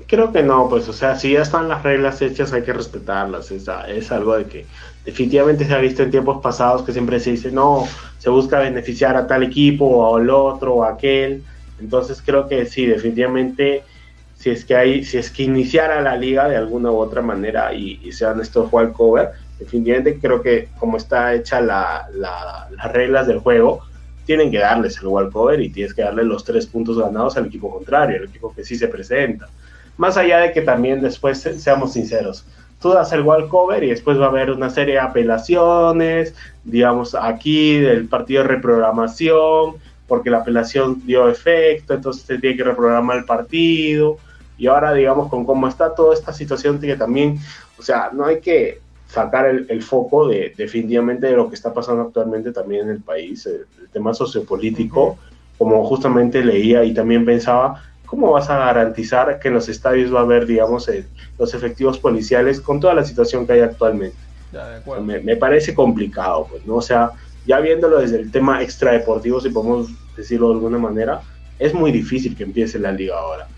Creo que no, pues, o sea, si ya están las reglas hechas, hay que respetarlas. Es, es algo de que definitivamente se ha visto en tiempos pasados que siempre se dice, no, se busca beneficiar a tal equipo o al otro o a aquel. Entonces creo que sí, definitivamente, si es que hay, si es que iniciara la liga de alguna u otra manera y, y sean estos cover, definitivamente creo que como está hecha la, la- las reglas del juego, tienen que darles el walkover y tienes que darle los tres puntos ganados al equipo contrario, al equipo que sí se presenta. Más allá de que también después, se- seamos sinceros, tú das el walkover y después va a haber una serie de apelaciones, digamos, aquí del partido de reprogramación, porque la apelación dio efecto, entonces se tiene que reprogramar el partido. Y ahora, digamos, con cómo está toda esta situación, que también, o sea, no hay que sacar el, el foco de definitivamente de lo que está pasando actualmente también en el país, el, el tema sociopolítico, como justamente leía y también pensaba, ¿cómo vas a garantizar que en los estadios va a haber, digamos, los efectivos policiales con toda la situación que hay actualmente? Ya, de acuerdo. Me, me parece complicado, pues, ¿no? O sea, ya viéndolo desde el tema extradeportivo, si podemos decirlo de alguna manera, es muy difícil que empiece la liga ahora.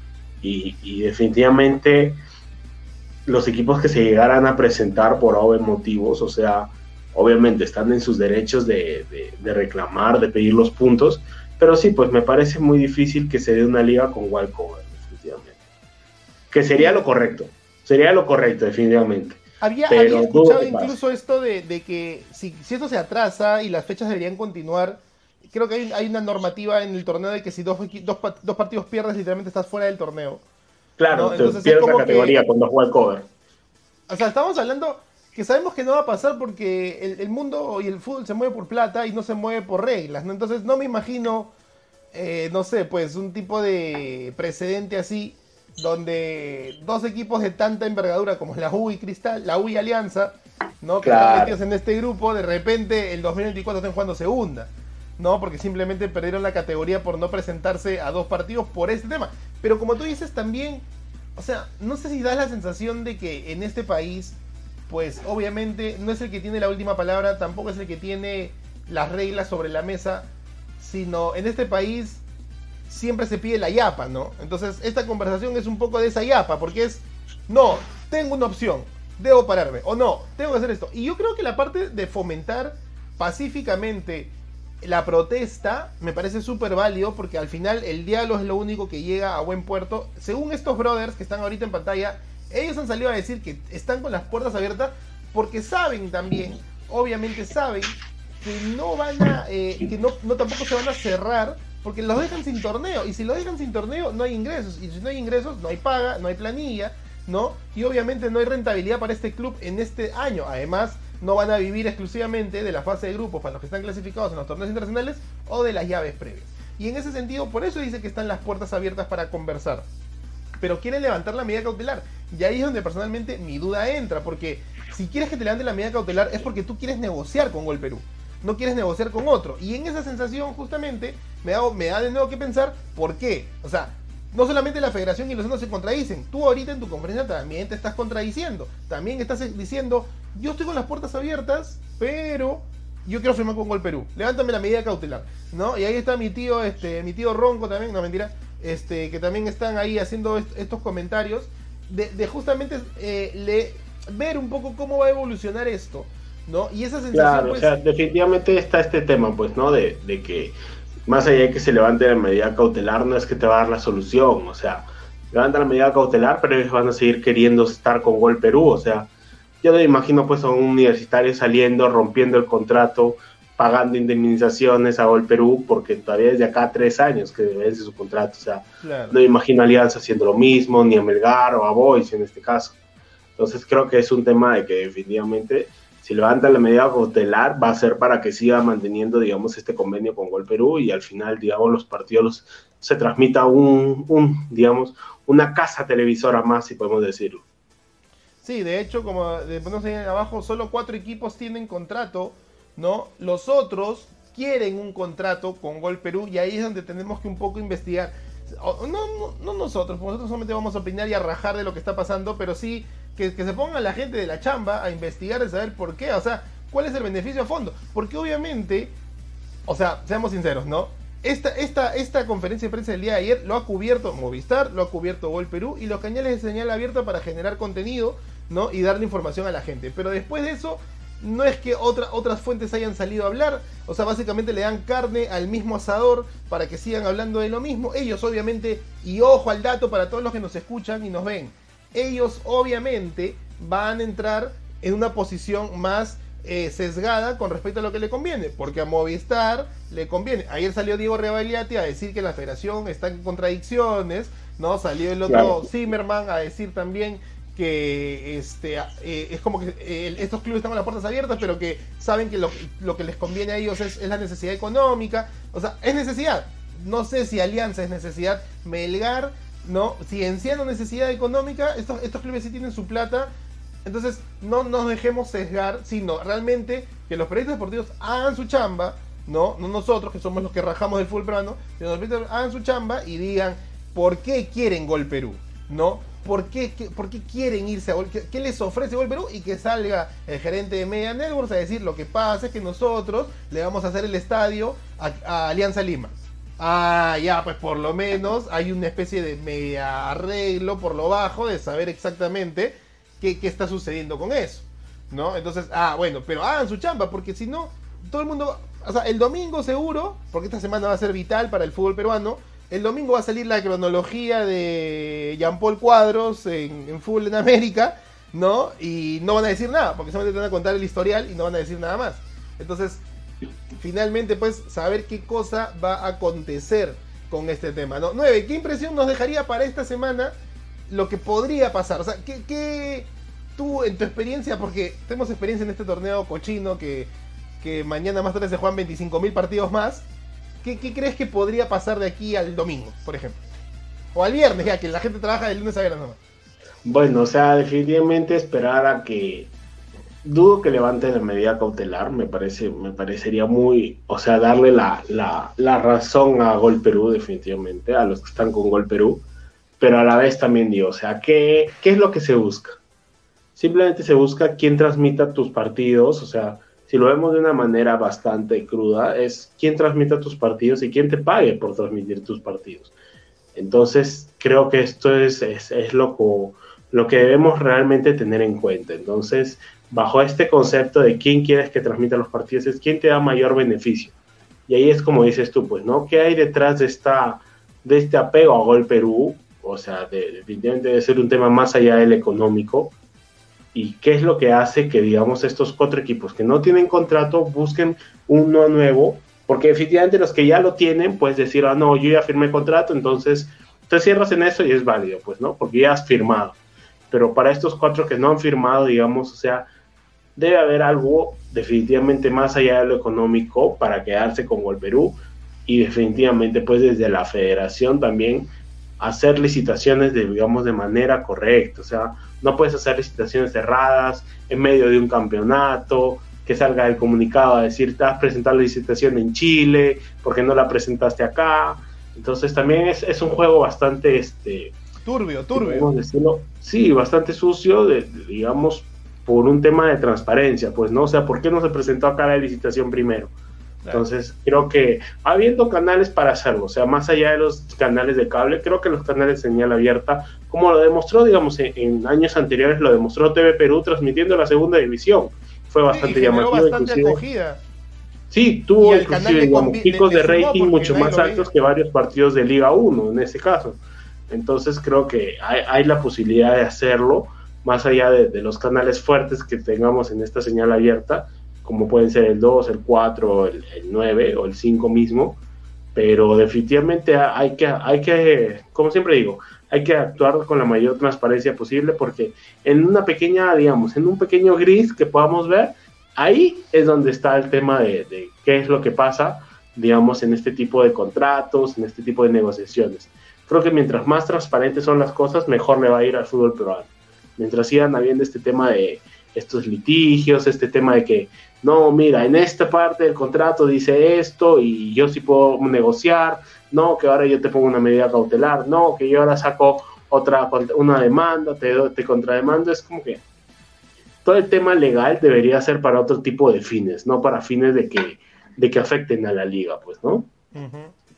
Y, y definitivamente los equipos que se llegaran a presentar por obvios motivos, o sea, obviamente están en sus derechos de, de- de reclamar, de pedir los puntos, pero sí, pues me parece muy difícil que se dé una liga con walkover, definitivamente. Que sería lo correcto, sería lo correcto, definitivamente. Había, había escuchado incluso esto de, de que si, si esto se atrasa y las fechas deberían continuar, creo que hay, hay una normativa en el torneo de que si dos, dos, dos partidos pierdes, literalmente estás fuera del torneo. Claro, No, entonces pierdes la que- categoría cuando juega el cover. O sea, estamos hablando que sabemos que no va a pasar porque el, el mundo y el fútbol se mueve por plata y no se mueve por reglas, ¿no? Entonces no me imagino, eh, no sé, pues un tipo de precedente así, donde dos equipos de tanta envergadura como la U y Cristal, la U y Alianza, ¿no? Que Claro. están metidos en este grupo, de repente el 2024 estén jugando segunda. ¿No? Porque simplemente perdieron la categoría por no presentarse a dos partidos por este tema. Pero como tú dices también, o sea, no sé si das la sensación de que en este país, pues obviamente no es el que tiene la última palabra, tampoco es el que tiene las reglas sobre la mesa, sino en este país siempre se pide la yapa, ¿no? Entonces esta conversación es un poco de esa yapa, porque es, no, tengo una opción, debo pararme, o no, tengo que hacer esto. Y yo creo que la parte de fomentar pacíficamente la protesta me parece súper válido porque al final el diálogo es lo único que llega a buen puerto. Según estos brothers que están ahorita en pantalla, ellos han salido a decir que están con las puertas abiertas porque saben también, obviamente saben, que no van a, eh, que no, no tampoco se van a cerrar porque los dejan sin torneo. Y si los dejan sin torneo, no hay ingresos. Y si no hay ingresos, no hay paga, no hay planilla, ¿no? Y obviamente no hay rentabilidad para este club en este año. Además, no van a vivir exclusivamente de la fase de grupos para los que están clasificados en los torneos internacionales o de las llaves previas. Y en ese sentido, por eso dice que están las puertas abiertas para conversar. Pero quieren levantar la medida cautelar. Y ahí es donde personalmente mi duda entra, porque si quieres que te levante la medida cautelar es porque tú quieres negociar con Gol Perú. No quieres negociar con otro. Y en esa sensación, justamente, me da, me da de nuevo que pensar, ¿por qué? O sea, no solamente la federación y los otros se contradicen, tú ahorita en tu conferencia también te estás contradiciendo, también estás diciendo, yo estoy con las puertas abiertas, pero yo quiero firmar con Gol Perú, levántame la medida cautelar, ¿no? Y ahí está mi tío, este, mi tío Ronco también, no mentira, este, que también están ahí haciendo estos comentarios, de, justamente eh, le, ver un poco cómo va a evolucionar esto, ¿no? Y esa sensación... Claro, o pues, sea, definitivamente está este tema, pues, ¿no? De, de que más allá de que se levante la medida cautelar, no es que te va a dar la solución, o sea, levanta la medida cautelar, pero ellos van a seguir queriendo estar con Gol Perú, o sea, yo me imagino pues a un universitario saliendo, rompiendo el contrato, pagando indemnizaciones a Gol Perú, porque todavía es de acá tres años que vence su contrato, o sea, no me imagino a Alianza haciendo lo mismo, ni a Melgar o a Boys en este caso. Entonces creo que es un tema de que definitivamente si levanta la medida cautelar va a ser para que siga manteniendo, digamos, este convenio con Gol Perú y al final, digamos, los partidos se transmita un, digamos, una casa televisora más, si podemos decirlo. Sí, de hecho, como ponemos ahí abajo, solo cuatro equipos tienen contrato, ¿no? Los otros quieren un contrato con Gol Perú y ahí es donde tenemos que un poco investigar. No, no, no nosotros, nosotros solamente vamos a opinar y a rajar de lo que está pasando, pero sí que, se ponga la gente de la chamba a investigar y saber por qué, o sea, cuál es el beneficio a fondo. Porque obviamente, o sea, seamos sinceros, ¿no? Esta, esta, esta conferencia de prensa del día de ayer lo ha cubierto Movistar, lo ha cubierto Gol Perú y los cañales de señal abierta para generar contenido, ¿no? Y darle información a la gente. Pero después de eso, no es que otra, otras fuentes hayan salido a hablar, o sea, básicamente le dan carne al mismo asador para que sigan hablando de lo mismo. Ellos obviamente, y ojo al dato para todos los que nos escuchan y nos ven, ellos obviamente van a entrar en una posición más eh, sesgada con respecto a lo que le conviene, porque a Movistar le conviene. Ayer salió Diego Rebaliati a decir que la federación está en contradicciones, ¿no? Salió el otro Zimmerman a decir también que este eh, es como que eh, estos clubes están con las puertas abiertas, pero que saben que lo, que les conviene a ellos es, es, la necesidad económica. O sea, es necesidad. No sé si Alianza es necesidad. Melgar ¿no? Si enciendo necesidad económica, estos, estos clubes sí tienen su plata. Entonces, no nos dejemos sesgar, sino realmente que los periodistas deportivos hagan su chamba, ¿no? No nosotros, que somos los que rajamos del fútbol peruano, sino los periodistas hagan su chamba y digan por qué quieren Gol Perú, ¿no? ¿Por qué, por qué quieren irse a Gol? ¿Qué, les ofrece Gol Perú? Y que salga el gerente de Media Networks a decir lo que pasa es que nosotros le vamos a hacer el estadio a Alianza Lima. Ah, ya, pues por lo menos hay una especie de media arreglo por lo bajo de saber exactamente qué, está sucediendo con eso. ¿No? Entonces, ah, bueno, pero hagan su chamba, porque si no, todo el mundo. O sea, el domingo seguro, porque esta semana va a ser vital para el fútbol peruano. El domingo va a salir la cronología de Jean Paul Cuadros en, en Fútbol en América, ¿no? Y no van a decir nada, porque solamente te van a contar el historial y no van a decir nada más. Entonces, finalmente pues saber qué cosa va a acontecer con este tema. ¿no? 9. ¿Qué impresión nos dejaría para esta semana lo que podría pasar? O sea, ¿qué, tú en tu experiencia, porque tenemos experiencia en este torneo cochino que, que mañana más tarde se juegan 25.000 partidos más, ¿qué, crees que podría pasar de aquí al domingo, por ejemplo? O al viernes, ya que la gente trabaja de lunes a viernes nomás. Bueno, o sea, definitivamente esperar a que dudo que levante la medida cautelar, me parece, me parecería muy, o sea, darle la, la, razón a Gol Perú, definitivamente, a los que están con Gol Perú, pero a la vez también digo, o sea, ¿qué, qué es lo que se busca? Simplemente se busca quién transmita tus partidos, o sea, si lo vemos de una manera bastante cruda, es quién transmita tus partidos y quién te pague por transmitir tus partidos. Entonces, creo que esto es, es, es lo, lo que debemos realmente tener en cuenta. Entonces, bajo este concepto de quién quieres que transmita los partidos, es quién te da mayor beneficio. Y ahí es como dices tú, pues, ¿no? ¿Qué hay detrás de, esta, de este apego a Gol Perú? O sea, definitivamente debe ser un tema más allá del económico. ¿Y qué es lo que hace que, digamos, estos cuatro equipos que no tienen contrato busquen uno nuevo? Porque efectivamente los que ya lo tienen, pues decir, ah, no, yo ya firmé contrato, entonces te cierras en eso y es válido, pues, ¿no? Porque ya has firmado. Pero para estos cuatro que no han firmado, digamos, o sea, debe haber algo definitivamente más allá de lo económico para quedarse con Gol Perú y definitivamente pues desde la federación también hacer licitaciones de digamos de manera correcta, o sea, no puedes hacer licitaciones cerradas en medio de un campeonato, que salga el comunicado a decir, estás presentando la licitación en Chile, porque no la presentaste acá, Entonces también es, es un juego bastante, este, turbio, turbio. decirlo, sí, bastante sucio, de, de- digamos, por un tema de transparencia, pues, ¿no? O sea, ¿por qué no se presentó acá la licitación primero? Claro. Entonces, creo que habiendo canales para hacerlo, o sea, más allá de los canales de cable, creo que los canales de señal abierta, como lo demostró, digamos, en, en años anteriores, lo demostró TV Perú transmitiendo la segunda división. Fue Sí, bastante y llamativo, bastante inclusive. Sí, tuvo inclusive digamos, picos de rating mucho más altos que varios partidos de Liga 1 en ese caso. Entonces creo que hay, hay la posibilidad de hacerlo, más allá de, los canales fuertes que tengamos en esta señal abierta, como pueden ser el 2, el 4, el, el 9 o el 5 mismo. Pero definitivamente hay que, hay que, como siempre digo, hay que actuar con la mayor transparencia posible porque en una pequeña, digamos, en un pequeño gris que podamos ver, ahí es donde está el tema de, de qué es lo que pasa, digamos, en este tipo de contratos, en este tipo de negociaciones. Creo que mientras más transparentes son las cosas, mejor le va a ir al fútbol peruano. Mientras sigan habiendo este tema de estos litigios, este tema de que, no, mira, en esta parte del contrato dice esto y yo sí puedo negociar, no, que ahora yo te pongo una medida cautelar, no, que yo ahora saco otra, una demanda, te, te contrademando, es como que todo el tema legal debería ser para otro tipo de fines, no para fines de que, de que afecten a la liga, pues, ¿no?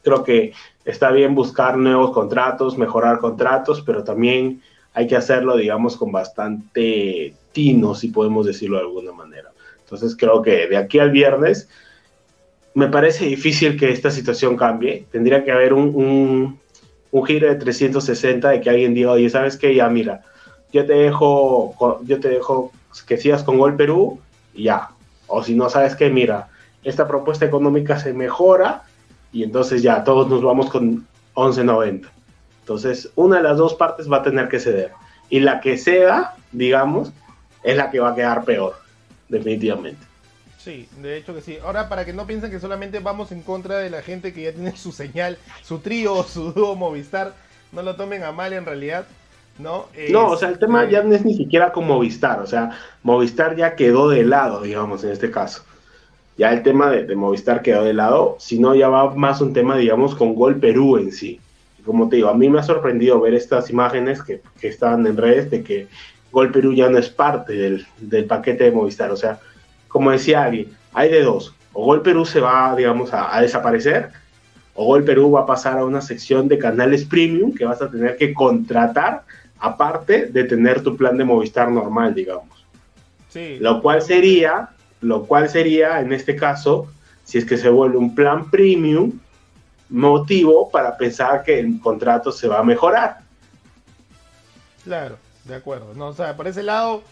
Creo que está bien buscar nuevos contratos, mejorar contratos, pero también hay que hacerlo, digamos, con bastante tino, si podemos decirlo de alguna manera. Entonces creo que de aquí al viernes me parece difícil que esta situación cambie. Tendría que haber un, un, giro de 360 de que alguien diga, oye, ¿sabes qué? Ya, mira, yo te dejo, yo te dejo que sigas con Gol Perú y ya. O si no, ¿sabes qué? Mira, esta propuesta económica se mejora y entonces ya todos nos vamos con 11.90. Entonces, una de las dos partes va a tener que ceder. Y la que ceda, digamos, es la que va a quedar peor, definitivamente. Sí, de hecho que sí. Ahora, para que no piensen que solamente vamos en contra de la gente que ya tiene su señal, su trío o [LAUGHS] su dúo Movistar, no lo tomen a mal en realidad, ¿no? No, o sea, el tema ya no es ni siquiera con Movistar, o sea, Movistar ya quedó de lado, digamos, en este caso. Ya el tema de, de Movistar quedó de lado, sino ya va más un tema, digamos, con Gol Perú en sí. Como te digo, a mí me ha sorprendido ver estas imágenes que, que estaban en redes de que Gol Perú ya no es parte del, del paquete de Movistar. O sea, como decía alguien, hay de dos. O Gol Perú se va, digamos, a, a desaparecer, o Gol Perú va a pasar a una sección de canales premium que vas a tener que contratar aparte de tener tu plan de Movistar normal, digamos. Sí, Lo cual sería, lo cual sería, en este caso, si es que se vuelve un plan premium, motivo para pensar que el contrato se va a mejorar. Claro, de acuerdo. No, o sea, por ese lado,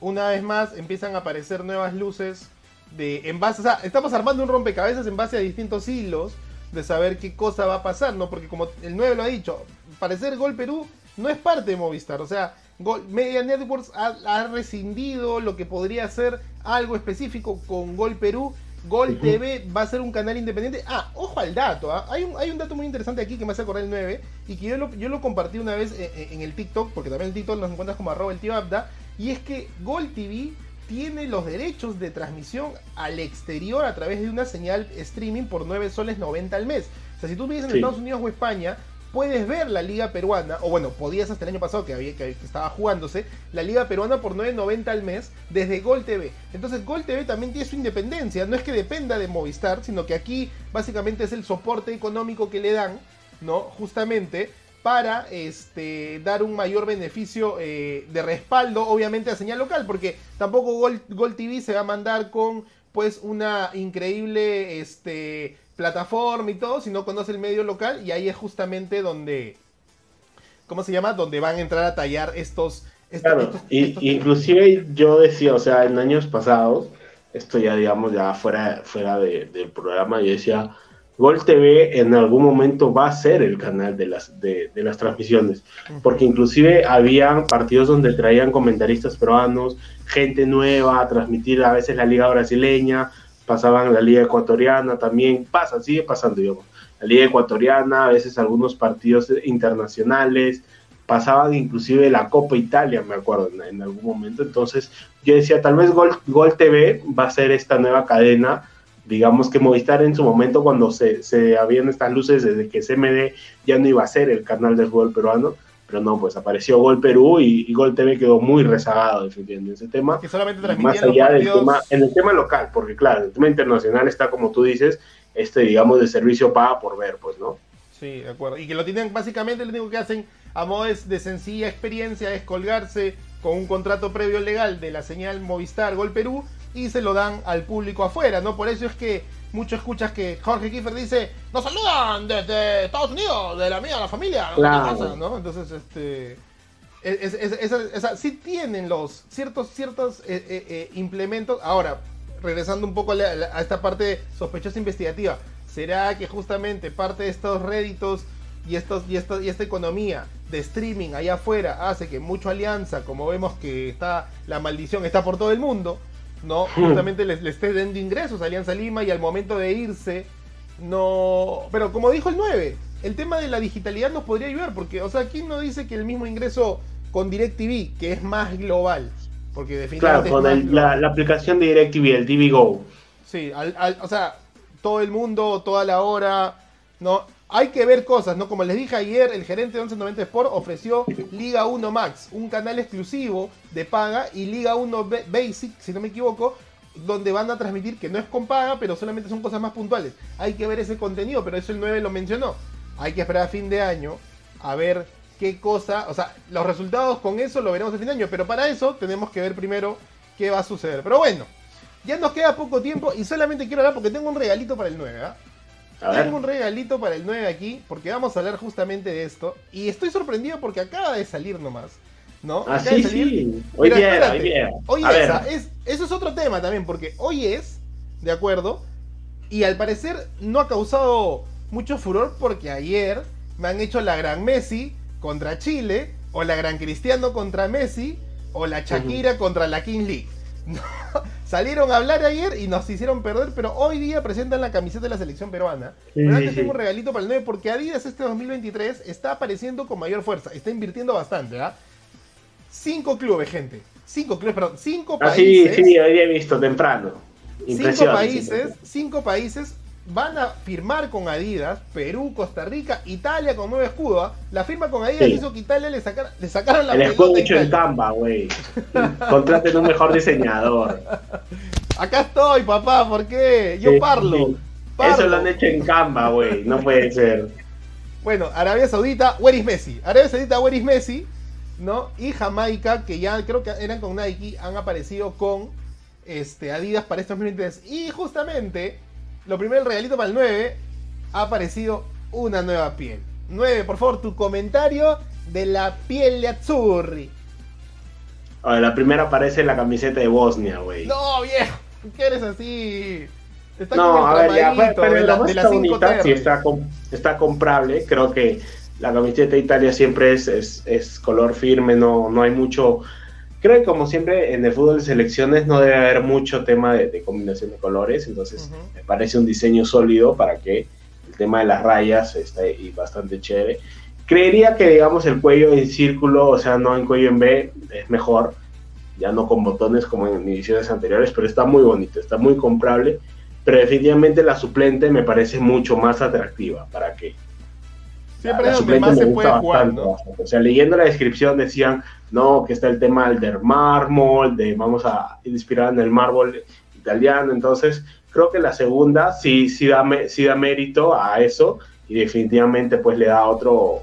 una vez más empiezan a aparecer nuevas luces de en base, o sea, estamos armando un rompecabezas en base a distintos hilos de saber qué cosa va a pasar, ¿no? Porque como el 9 lo ha dicho, parecer Gol Perú no es parte de Movistar, o sea, Gol- Media Networks ha, ha rescindido lo que podría ser algo específico con Gol Perú. Gol. TV va a ser un canal independiente. Ah, ojo al dato. ¿ah? Hay, un, hay un dato muy interesante aquí que me hace acordar el 9 y que yo lo, yo lo compartí una vez en, en- en el TikTok, porque también en TikTok nos encuentras como arroba el tío Abda. Y es que Gol TV tiene los derechos de transmisión al exterior a través de una señal streaming por 9 soles 90 al mes. O sea, si tú vives en Sí. Estados Unidos o España, puedes ver la liga peruana, o bueno, podías hasta el año pasado que, había, que, estaba jugándose, la liga peruana por 9.90 al mes desde Gol TV. Entonces Gol TV también tiene su independencia, no es que dependa de Movistar, sino que aquí básicamente es el soporte económico que le dan, ¿no? Justamente para este, dar un mayor beneficio eh, de respaldo, obviamente, a señal local, porque tampoco Gol, Gol TV se va a mandar con pues una increíble este, plataforma y todo, si no conoce el medio local, y ahí es justamente donde, ¿cómo se llama? Donde van a entrar a tallar estos... estos- Claro, estos- y, estos- inclusive yo decía, o sea, en años pasados, esto ya digamos ya fuera, fuera de- del programa, yo decía, Gol TV en algún momento va a ser el canal de las, de, de las transmisiones, porque inclusive habían partidos donde traían comentaristas peruanos, gente nueva a transmitir a veces la liga brasileña, pasaban la liga ecuatoriana también, pasa, sigue pasando, digamos, la liga ecuatoriana, a veces algunos partidos internacionales, pasaban inclusive la Copa Italia, me acuerdo, en, algún momento. Entonces yo decía, tal vez Gol, Gol TV va a ser esta nueva cadena digamos que Movistar en su momento cuando se, se habían estas luces desde que CMD ya no iba a ser el canal del fútbol peruano, pero no, pues apareció Gol Perú y, y Gol TV quedó muy rezagado defendiendo ese tema. Que solamente Más allá del partidos. tema, en el tema local, porque claro, en el tema internacional está como tú dices, este digamos de servicio paga por ver, pues, ¿no? Sí, de acuerdo. Y que lo tienen básicamente lo único que hacen a modo de, de sencilla experiencia es colgarse con un contrato previo legal de la señal Movistar Gol Perú y se lo dan al público afuera, ¿no? Por eso es que mucho escuchas que Jorge Kiefer dice, nos saludan desde Estados Unidos, de la mía, la familia, ¿qué Claro. pasa?", ¿no? Entonces, este... es- sí tienen los ciertos ciertos eh, eh, eh, implementos. Ahora, regresando un poco a, la- a esta parte sospechosa investigativa, ¿será que justamente parte de estos réditos y, estos, y, esto- y esta economía de streaming allá afuera hace que mucho alianza, como vemos que está la maldición está por todo el mundo, ¿no? Justamente les, les esté dando ingresos a Alianza Lima y al momento de irse, no... Pero como dijo el 9, el tema de la digitalidad nos podría ayudar, porque, o sea, ¿quién no dice que el mismo ingreso con DirecTV, que es más global? Porque Claro, definitivamente... con es más el- la, la aplicación de DirecTV, el TV Go. Sí, al- al- o sea, todo el mundo, toda la hora, ¿no? Hay que ver cosas, ¿no? Como les dije ayer, el gerente de 1190 Sport ofreció Liga 1 Max, un canal exclusivo de paga, y Liga 1 Ba- Basic, si no me equivoco, donde van a transmitir que no es con paga, pero solamente son cosas más puntuales. Hay que ver ese contenido, pero eso el 9 lo mencionó. Hay que esperar a fin de año a ver qué cosa, o sea, los resultados con eso lo veremos a fin de año, pero para eso tenemos que ver primero qué va a suceder. Pero bueno, ya nos queda poco tiempo y solamente quiero hablar porque tengo un regalito para el 9, ¿ah? A ver. Tengo un regalito para el 9 aquí porque vamos a hablar justamente de esto y estoy sorprendido porque acaba de salir nomás, ¿no? Ah, Acaba sí, de salir. sí. Hoy espérate. hoy. Hoy es, es- eso es otro tema también porque hoy es, de acuerdo, y al parecer no ha causado mucho furor porque ayer me han hecho la gran Messi contra Chile o la gran Cristiano contra Messi o la Shakira contra la King League. [LAUGHS] No, Salieron a hablar ayer y nos hicieron perder, pero hoy día presentan la camiseta de la selección peruana. Sí, pero sí, antes sí. tengo un regalito para el 9 porque Adidas este 2023 está apareciendo con mayor fuerza, está invirtiendo bastante, ¿ah? Cinco clubes, gente. Cinco clubes, perdón, cinco Ah, sí, países. sí, hoy día he visto temprano. cinco países, sí. cinco países van a firmar con Adidas, Perú, Costa Rica, Italia con nuevo escudo. ¿ah? La firma con Adidas Sí. hizo que Italia le, sacara, le sacaran la El escudo hecho en. Canva, güey. Contraten un mejor diseñador. Acá estoy, papá, ¿por qué? Yo Sí, parlo. sí. parlo. Eso lo han hecho en Canva, güey. No puede ser. Bueno, Arabia Saudita, where is Messi? Arabia Saudita, where is Messi? ¿No? Y Jamaica, que ya creo que eran con Nike, han aparecido con este, Adidas para este 2023. Y justamente, lo primero, el regalito para el 9, ha aparecido una nueva piel. 9, por favor, tu comentario de la piel de Azzurri. Ahora, la primera aparece en la camiseta de Bosnia, güey. No, viejo, ¿qué eres así? Está No, a ver, ya, tramadito pero de la de la 5 bonita sí está, está comprable. Creo que la camiseta de Italia siempre es, es, es color firme, no, no hay mucho. Creo que como siempre en el fútbol de selecciones no debe haber mucho tema de, de combinación de colores, entonces me parece un diseño sólido para que el tema de las rayas esté y bastante chévere. Creería que digamos el cuello en círculo, o sea, no en cuello en B, es mejor, ya no con botones como en ediciones anteriores, pero está muy bonito, está muy comprable pero definitivamente la suplente me parece mucho más atractiva. ¿Para qué? Siempre La es donde más me se gusta puede jugar, bastante, ¿no? bastante. O sea, leyendo la descripción decían, no, que está el tema del mármol, de vamos a inspirar en el mármol italiano. Entonces, creo que la segunda sí, sí, da, sí da mérito a eso y definitivamente pues le da otro,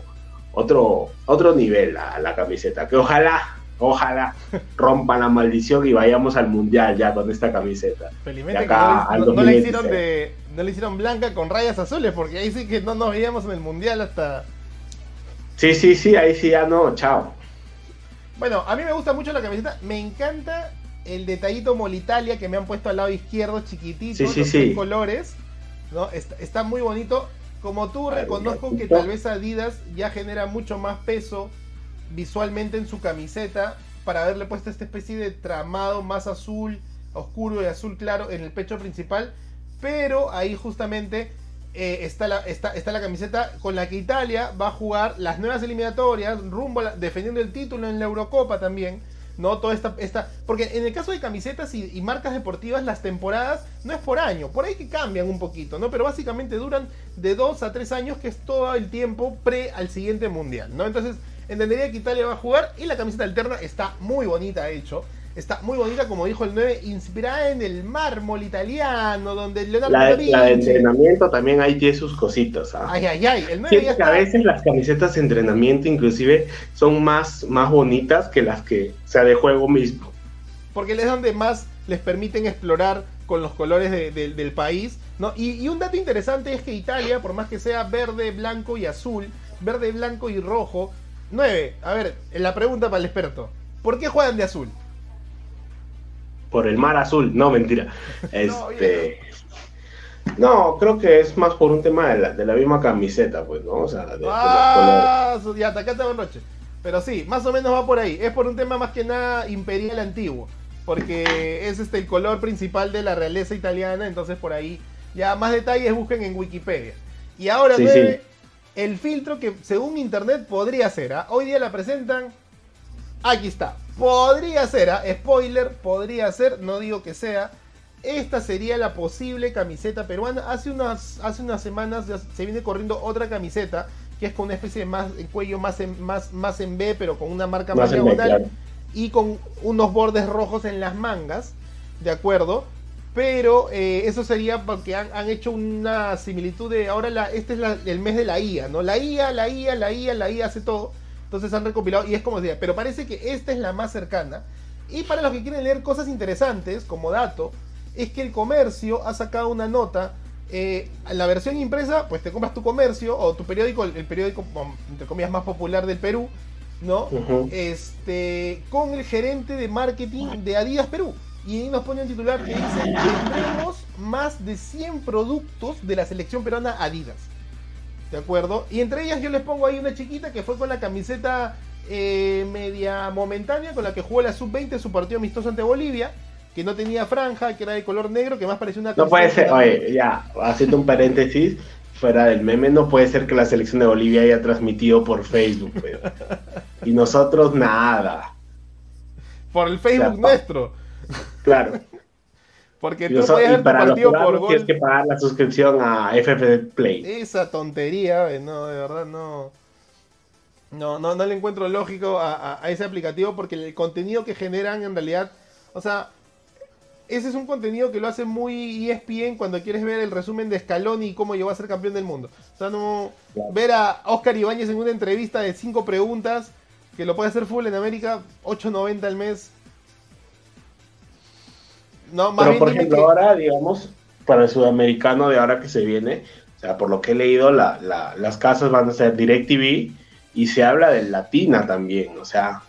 otro, otro nivel a la camiseta. Que ojalá, ojalá rompan la maldición y vayamos al mundial ya con esta camiseta. Felizmente que no, no, no le 2026. hicieron de, no le hicieron blanca con rayas azules, porque ahí sí que no nos veíamos en el mundial hasta. Sí, sí, sí, ahí sí ya no, chao. Bueno, a mí me gusta mucho la camiseta. Me encanta el detallito Molitalia que me han puesto al lado izquierdo, chiquitito, Sí, sí, los sí. tres colores. ¿no? Está, está muy bonito. Como tú, reconozco que tal vez Adidas ya genera mucho más peso visualmente en su camiseta para haberle puesto esta especie de tramado más azul, oscuro y azul claro en el pecho principal. Pero ahí justamente eh, está, la, está, está la camiseta con la que Italia va a jugar las nuevas eliminatorias, rumbo a defendiendo el título en la Eurocopa también. ¿no? Toda esta, esta, porque en el caso de camisetas y, y marcas deportivas, las temporadas no es por año, por ahí que cambian un poquito, ¿no? Pero básicamente duran de 2 a 3 años, que es todo el tiempo pre al siguiente mundial, ¿no? Entonces, entendería que Italia va a jugar y la camiseta alterna está muy bonita, de hecho. Está muy bonita, como dijo el 9, inspirada en el mármol italiano, donde Leonardo La, da la de Vinci- entrenamiento también ahí tiene sus cositas. ¿ah? Ay, ay, ay, el 9 ya Siento que está. a veces las camisetas de entrenamiento inclusive son más, más bonitas que las que o sea de juego mismo. porque es donde más les permiten explorar con los colores de- de- del país. ¿no? Y, y un dato interesante es que Italia, por más que sea verde, blanco y azul, verde, blanco y rojo, 9. A ver, la pregunta para el experto. ¿Por qué juegan de azul? Por el mar azul, no mentira. [LAUGHS] Este no, creo que es más por un tema de la, de la misma camiseta, pues, ¿no? O sea, de, de los. Ah, ya, atacate a Roche. Pero sí, más o menos va por ahí. Es por un tema más que nada imperial antiguo. Porque es este el color principal de la realeza italiana. Entonces por ahí ya más detalles busquen en Wikipedia. Y ahora Sí, nueve, el filtro que según internet podría ser. ¿ah? Hoy día la presentan. Aquí está. Podría ser, ¿ah? spoiler, podría ser, no digo que sea. Esta sería la posible camiseta peruana. Hace unas, hace unas semanas se viene corriendo otra camiseta que es con una especie de más cuello más en, más, más en B, pero con una marca más, Más diagonal claro. y con unos bordes rojos en las mangas, ¿de acuerdo? Pero eh, eso sería porque han, han hecho una similitud de ahora la, este es la- el mes de la IA, ¿no? La IA, la IA, la IA, la IA hace todo. Entonces han recopilado y es como decía, pero parece que esta es la más cercana. Y para los que quieren leer cosas interesantes, como dato, es que el comercio ha sacado una nota. eh, la versión impresa, pues te compras tu comercio o tu periódico, el, periódico, entre comillas, más popular del Perú, ¿no? Este, con el gerente de marketing de Adidas Perú. Y ahí nos pone un titular que dice, tendremos más de 100 productos de la selección peruana Adidas. ¿De acuerdo? Y entre ellas yo les pongo ahí una chiquita que fue con la camiseta eh, media momentánea con la que jugó la sub-20 en su partido amistoso ante Bolivia, que no tenía franja, que era de color negro, que más parecía una No puede ser, oye, ya, haciendo un paréntesis, fuera del meme, no puede ser que la selección de Bolivia haya transmitido por Facebook, pero- y nosotros nada, Por el Facebook O sea, pa- nuestro. Claro. Porque tú podías y para los por gol. tienes que pagar la suscripción a FF Play. Esa tontería, eh, no, de verdad no. No, no, no le encuentro lógico a, a- a ese aplicativo porque el contenido que generan en realidad, o sea, ese es un contenido que lo hace muy ESPN cuando quieres ver el resumen de Scaloni y cómo llegó a ser campeón del mundo. O sea, no Claro. ver a Oscar Ibáñez en una entrevista de cinco preguntas que lo puede hacer full en América, 8.90 al mes. No, más Pero por ejemplo, que- ahora, digamos, para el sudamericano de ahora que se viene, o sea, por lo que he leído, la, la- las casas van a ser DirecTV y se habla de Latina también, o sea,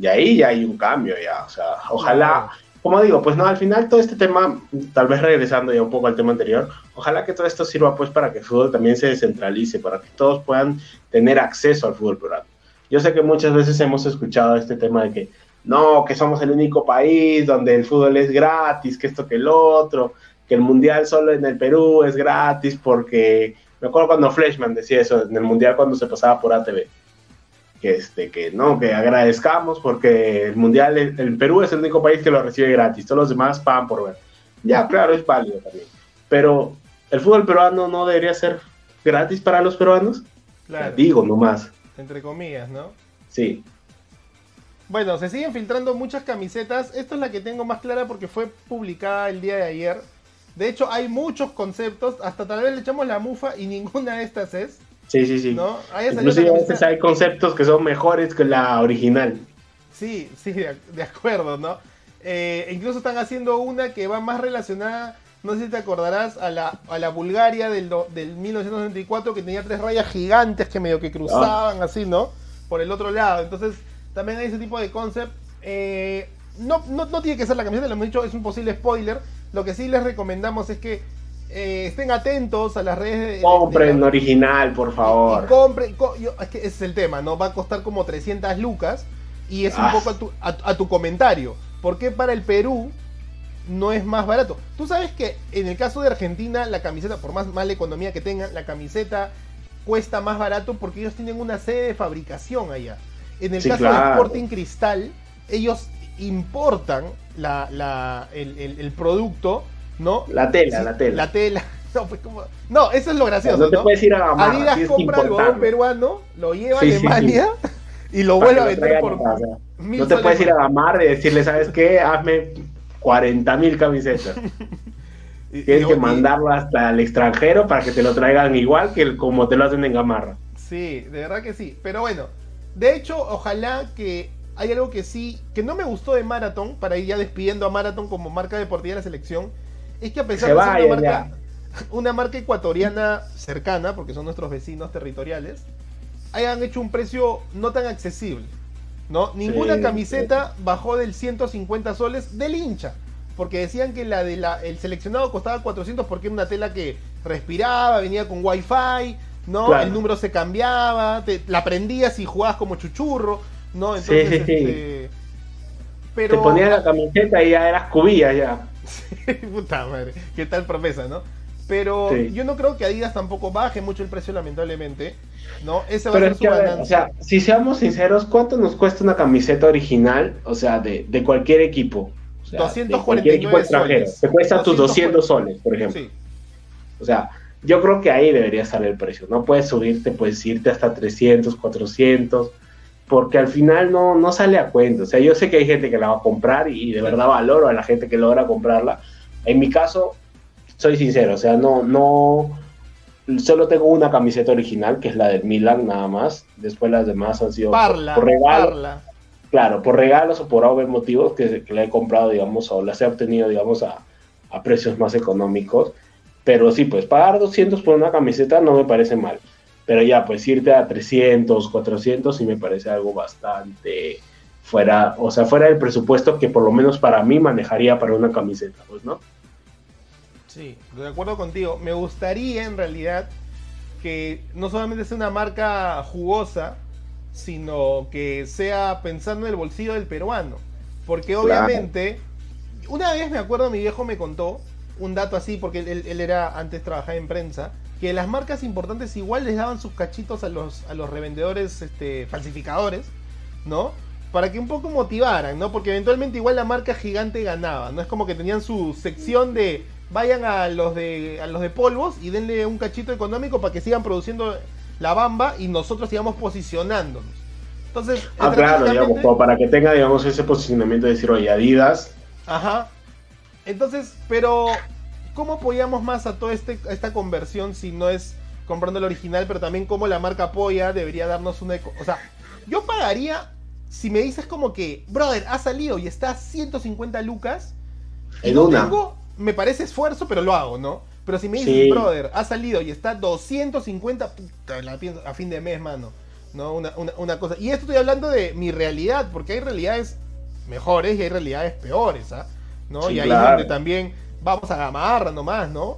y ahí ya hay un cambio ya, o sea, ojalá, como digo, pues no, al final todo este tema, tal vez regresando ya un poco al tema anterior, ojalá que todo esto sirva pues para que el fútbol también se descentralice, para que todos puedan tener acceso al fútbol peruano. Yo sé que muchas veces hemos escuchado este tema de que no, que somos el único país donde el fútbol es gratis, que esto que el otro, que el mundial solo en el Perú es gratis porque me acuerdo cuando Fleshman decía eso en el mundial cuando se pasaba por ATV. Que, este, que no, que agradezcamos porque el mundial, el, el Perú es el único país que lo recibe gratis, todos los demás pagan por ver. Ya, claro, es válido también. Pero el fútbol peruano no debería ser gratis para los peruanos. Claro, Digo nomás, entre comillas, ¿no? sí. Bueno, se siguen filtrando muchas camisetas. Esta es la que tengo más clara porque fue publicada el día de ayer. De hecho, hay muchos conceptos. Hasta tal vez le echamos la mufa y [LAUGHS] ninguna de estas es. Sí, sí, sí. ¿No? Inclusive a veces hay conceptos que son mejores que la original. Sí, sí, de, de acuerdo, ¿no? Eh, incluso están haciendo una que va más relacionada, no sé si te acordarás, a la, a la Bulgaria del, do- del 1994 que tenía tres rayas gigantes que medio que cruzaban así, ¿no? Por el otro lado. Entonces, también hay ese tipo de concept. Eh, no, no, no tiene que ser la camiseta, lo hemos dicho, es un posible spoiler. Lo que sí les recomendamos es que eh, estén atentos a las redes de... Compren la- original, por y favor. compre, co- yo- es que ese es el tema, ¿no? Va a costar como 300 lucas y es un Ah. poco a tu, a- a tu comentario. ¿Por qué para el Perú no es más barato? Tú sabes que en el caso de Argentina, la camiseta, por más mala economía que tengan, la camiseta cuesta más barato porque ellos tienen una sede de fabricación allá. En el Sí, caso de claro. Sporting Cristal, ellos importan la, la- el, el- el producto, ¿no? La tela, Sí, la tela. La tela. [LAUGHS] No, pues, como- no, eso es lo gracioso, no te ¿no? puedes ir a Gamarra, Adidas compra algodón peruano, lo lleva Sí, a Alemania [LAUGHS] y lo vuelve a vender por a casa. mil No te puedes ir a Gamarra y decirle, ¿sabes qué? Hazme 40 mil camisetas. [LAUGHS] Tienes que mandarlo hasta el extranjero para que te lo traigan igual que el- como te lo hacen en Gamarra. Sí, de verdad que sí. Pero bueno, de hecho, ojalá que hay algo que sí, que no me gustó de Marathon, para ir ya despidiendo a Marathon como marca deportiva de la selección, es que a pesar de ser una marca, [LAUGHS] una marca ecuatoriana cercana, porque son nuestros vecinos territoriales, hayan hecho un precio no tan accesible. ¿no? Ninguna Sí, camiseta bajó del 150 soles del hincha. Porque decían que la de la, el seleccionado costaba 400 porque era una tela que respiraba, venía con wifi, ¿no? Claro. El número se cambiaba, te- la prendías y jugabas como chuchurro, ¿no? Entonces, sí, sí. este, pero... Te ponías la camiseta y ya eras cubilla ya. [LAUGHS] Puta madre, qué tal promesa, ¿no? Pero Sí. yo no creo que Adidas tampoco baje mucho el precio, lamentablemente, ¿no? Ese va Pero a es que, su ganancia. o sea, si seamos sinceros, ¿cuánto nos cuesta una camiseta original? O sea, de, de cualquier equipo. O sea, de 249 cualquier equipo extranjero. soles. Te cuesta tus 240. 200 soles, por ejemplo. Sí. O sea, yo creo que ahí debería estar el precio. No puedes subirte, puedes irte hasta 300, 400, porque al final no, no sale a cuenta. O sea, yo sé que hay gente que la va a comprar y de verdad valoro a la gente que logra comprarla. En mi caso, soy sincero, o sea, no, no, solo tengo una camiseta original, que es la del Milan, nada más. Después las demás han sido por- Parla, por regalo. parla. Claro, por regalos o por obvios motivos que, que la he comprado, digamos, o las he obtenido, digamos, a, a precios más económicos. Pero sí, pues pagar 200 por una camiseta no me parece mal. Pero ya, pues irte a 300, 400 sí me parece algo bastante fuera, o sea, fuera del presupuesto que por lo menos para mí manejaría para una camiseta, pues, ¿no? Sí, de acuerdo contigo. Me gustaría en realidad que no solamente sea una marca jugosa, sino que sea pensando en el bolsillo del peruano. Porque obviamente, una vez me acuerdo, mi viejo me contó un dato así, porque él, él era antes trabajaba en prensa, que las marcas importantes igual les daban sus cachitos a los, a los revendedores este, falsificadores, ¿no? Para que un poco motivaran, ¿no? Porque eventualmente igual la marca gigante ganaba, ¿no? Es como que tenían su sección de vayan a los de a los de polvos y denle un cachito económico para que sigan produciendo la bamba y nosotros sigamos posicionándonos. Entonces, Ah, claro, digamos, para que tenga, digamos, ese posicionamiento de decir, oye, Adidas, Ajá. Entonces, pero ¿cómo apoyamos más a toda este, a esta conversión si no es comprando el original, pero también cómo la marca apoya debería darnos una... eco- O sea, yo pagaría si me dices como que, brother, ha salido y está a 150 lucas. Y En no una. tengo, me parece esfuerzo, pero lo hago, ¿no? Pero si me dices, Sí. brother, ha salido y está 250, puta, la pienso a fin de mes, mano. ¿No? Una, una, una cosa. Y esto estoy hablando de mi realidad, porque hay realidades mejores y hay realidades peores, ¿ah? ¿No? Sí, y ahí claro. es donde también vamos a gamarra nomás, ¿no?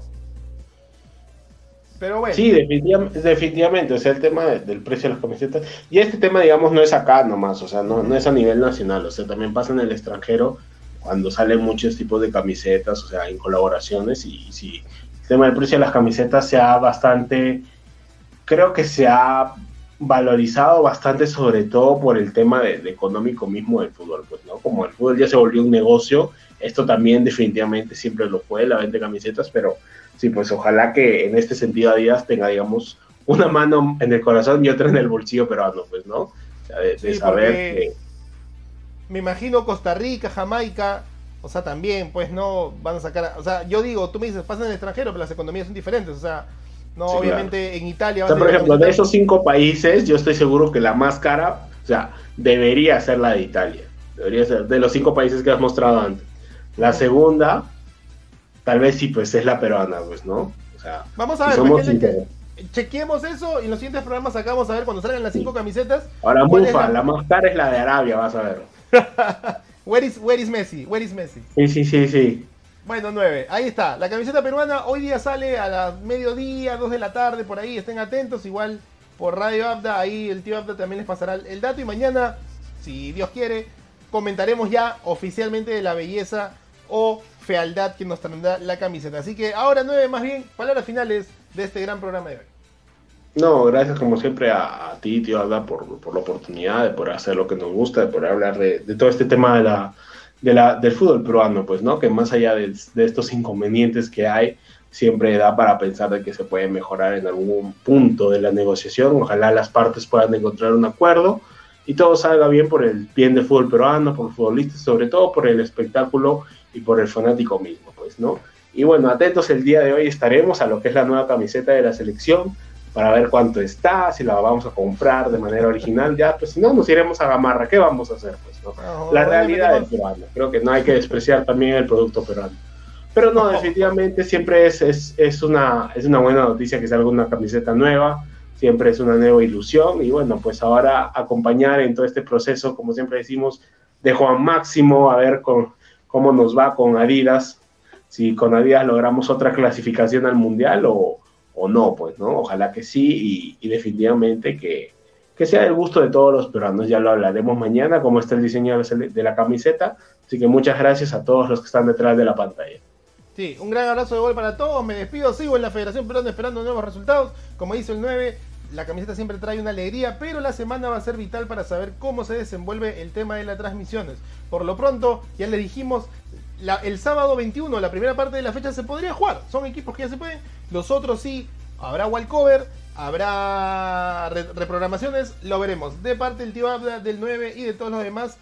Pero bueno. Sí, definitiva- definitivamente, o sea, el tema de- del precio de las camisetas. Y este tema, digamos, no es acá nomás, o sea, no, no es a nivel nacional, o sea, también pasa en el extranjero cuando salen muchos tipos de camisetas, o sea, en colaboraciones. Y, sí, el tema del precio de las camisetas se ha bastante, creo que se ha valorizado bastante, sobre todo por el tema de, de económico mismo del fútbol, pues, ¿no? Como el fútbol ya se volvió un negocio, esto también definitivamente siempre lo fue, la venta de camisetas, pero sí, pues ojalá que en este sentido Adidas tenga, digamos, una mano en el corazón y otra en el bolsillo peruano, pues, ¿no? O sea, de, de Sí, saber porque- Me imagino Costa Rica, Jamaica, o sea, también, pues no van a sacar. O sea, yo digo, tú me dices, pasa en el extranjero, pero las economías son diferentes. O sea, no, Sí, obviamente en Italia. que, o sea, a por ejemplo, de esos cinco países, yo estoy seguro que la más cara, o sea, debería ser la de Italia. Debería ser de los cinco países que has mostrado antes. La segunda, tal vez sí, pues es la peruana, pues, ¿no? O sea, Vamos a si ver, somos sinceros. que chequeemos eso y en los siguientes programas sacamos a ver cuando salgan las cinco camisetas. Ahora, ¿cuál es Mufa, la- la más cara es la de Arabia, vas a ver. [LAUGHS] Where is, where is Messi? Where is Messi? Sí, sí, sí, sí. Bueno, 9. Ahí está. La camiseta peruana hoy día sale a las mediodía, 2 de la tarde, por ahí. Estén atentos. Igual por Radio Abda, ahí el tío Abda también les pasará el dato. Y mañana, si Dios quiere, comentaremos ya oficialmente de la belleza o fealdad que nos tendrá la camiseta. Así que ahora 9 más bien, palabras finales de este gran programa de hoy. No, gracias como siempre a, a ti, tío Abda, por, por, la oportunidad de poder hacer lo que nos gusta, de poder hablar de, de todo este tema de la, de la, del fútbol peruano, pues, ¿no? Que más allá de, de, estos inconvenientes que hay, siempre da para pensar de que se puede mejorar en algún punto de la negociación. Ojalá las partes puedan encontrar un acuerdo y todo salga bien por el bien del fútbol peruano, por los futbolistas, sobre todo por el espectáculo y por el fanático mismo, pues, ¿no? Y bueno, atentos el día de hoy estaremos a lo que es la nueva camiseta de la selección para ver cuánto está, si la vamos a comprar de manera original, ya, pues si no, nos iremos a Gamarra, ¿qué vamos a hacer? Pues, ¿no? no la realidad del peruano, creo que no hay que despreciar también el producto peruano. Pero no, definitivamente siempre es, es, es, una, es una buena noticia que salga una camiseta nueva, siempre es una nueva ilusión y bueno, pues ahora acompañar en todo este proceso, como siempre decimos, de Juan Máximo, a ver con, cómo nos va con Adidas, si con Adidas logramos otra clasificación al Mundial o, o no, pues, ¿no? Ojalá que sí y, definitivamente que, que, sea del gusto de todos los peruanos. Ya lo hablaremos mañana, cómo está el diseño de la camiseta. Así que muchas gracias a todos los que están detrás de la pantalla. Sí, un gran abrazo de gol para todos. Me despido, sigo en la Federación Peruana esperando nuevos resultados. Como dice el 9, la camiseta siempre trae una alegría, pero la semana va a ser vital para saber cómo se desenvuelve el tema de las transmisiones. Por lo pronto, ya le dijimos, el sábado 21, la primera parte de la fecha se podría jugar. Son equipos que ya se pueden. Los otros sí, habrá wallcover, habrá re reprogramaciones, lo veremos. De parte del tío Abda, del 9 y de todos los demás.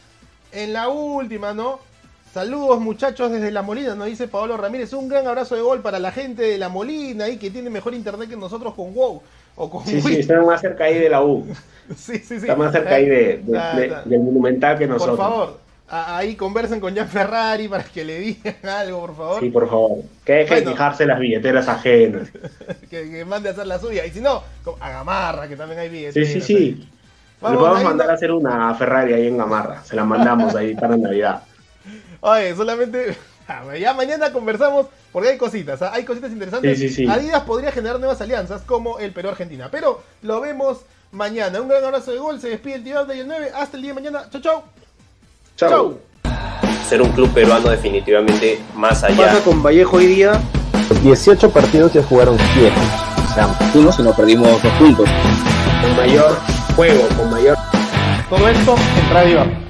En la última, ¿no? Saludos muchachos desde La Molina, nos dice Pablo Ramírez. Un gran abrazo de gol para la gente de La Molina ahí que tiene mejor internet que nosotros con WoW. O con sí, sí, está más cerca ahí de la U. [LAUGHS] sí, sí, sí. Está más cerca ahí de, de, de, del Monumental que nosotros. Por favor, ahí conversen con Jan Ferrari para que le digan [LAUGHS] algo, por favor. Sí, por favor. Que dejen Bueno. de fijarse las billeteras ajenas. [LAUGHS] que, que mande a hacer la suya. Y si no, a Gamarra, que también hay Sí, billetes. sí, sí. Le podemos ahí mandar a hacer una Ferrari ahí en Gamarra. Se la mandamos ahí para Navidad. Oye, solamente. Ya mañana conversamos porque hay cositas, ¿ah? hay cositas interesantes. Sí, sí, sí. Adidas podría generar nuevas alianzas como el Perú-Argentina. Pero lo vemos mañana. Un gran abrazo de gol. Se despide el tío Abda y el 9. Hasta el día de mañana. Chau, chau. Chao. Chau. Ser un club peruano definitivamente más allá. pasa con Vallejo hoy día? 18 partidos ya jugaron 7. O sea, Uno si no perdimos dos puntos. Con mayor juego, con mayor Todo esto en Radio.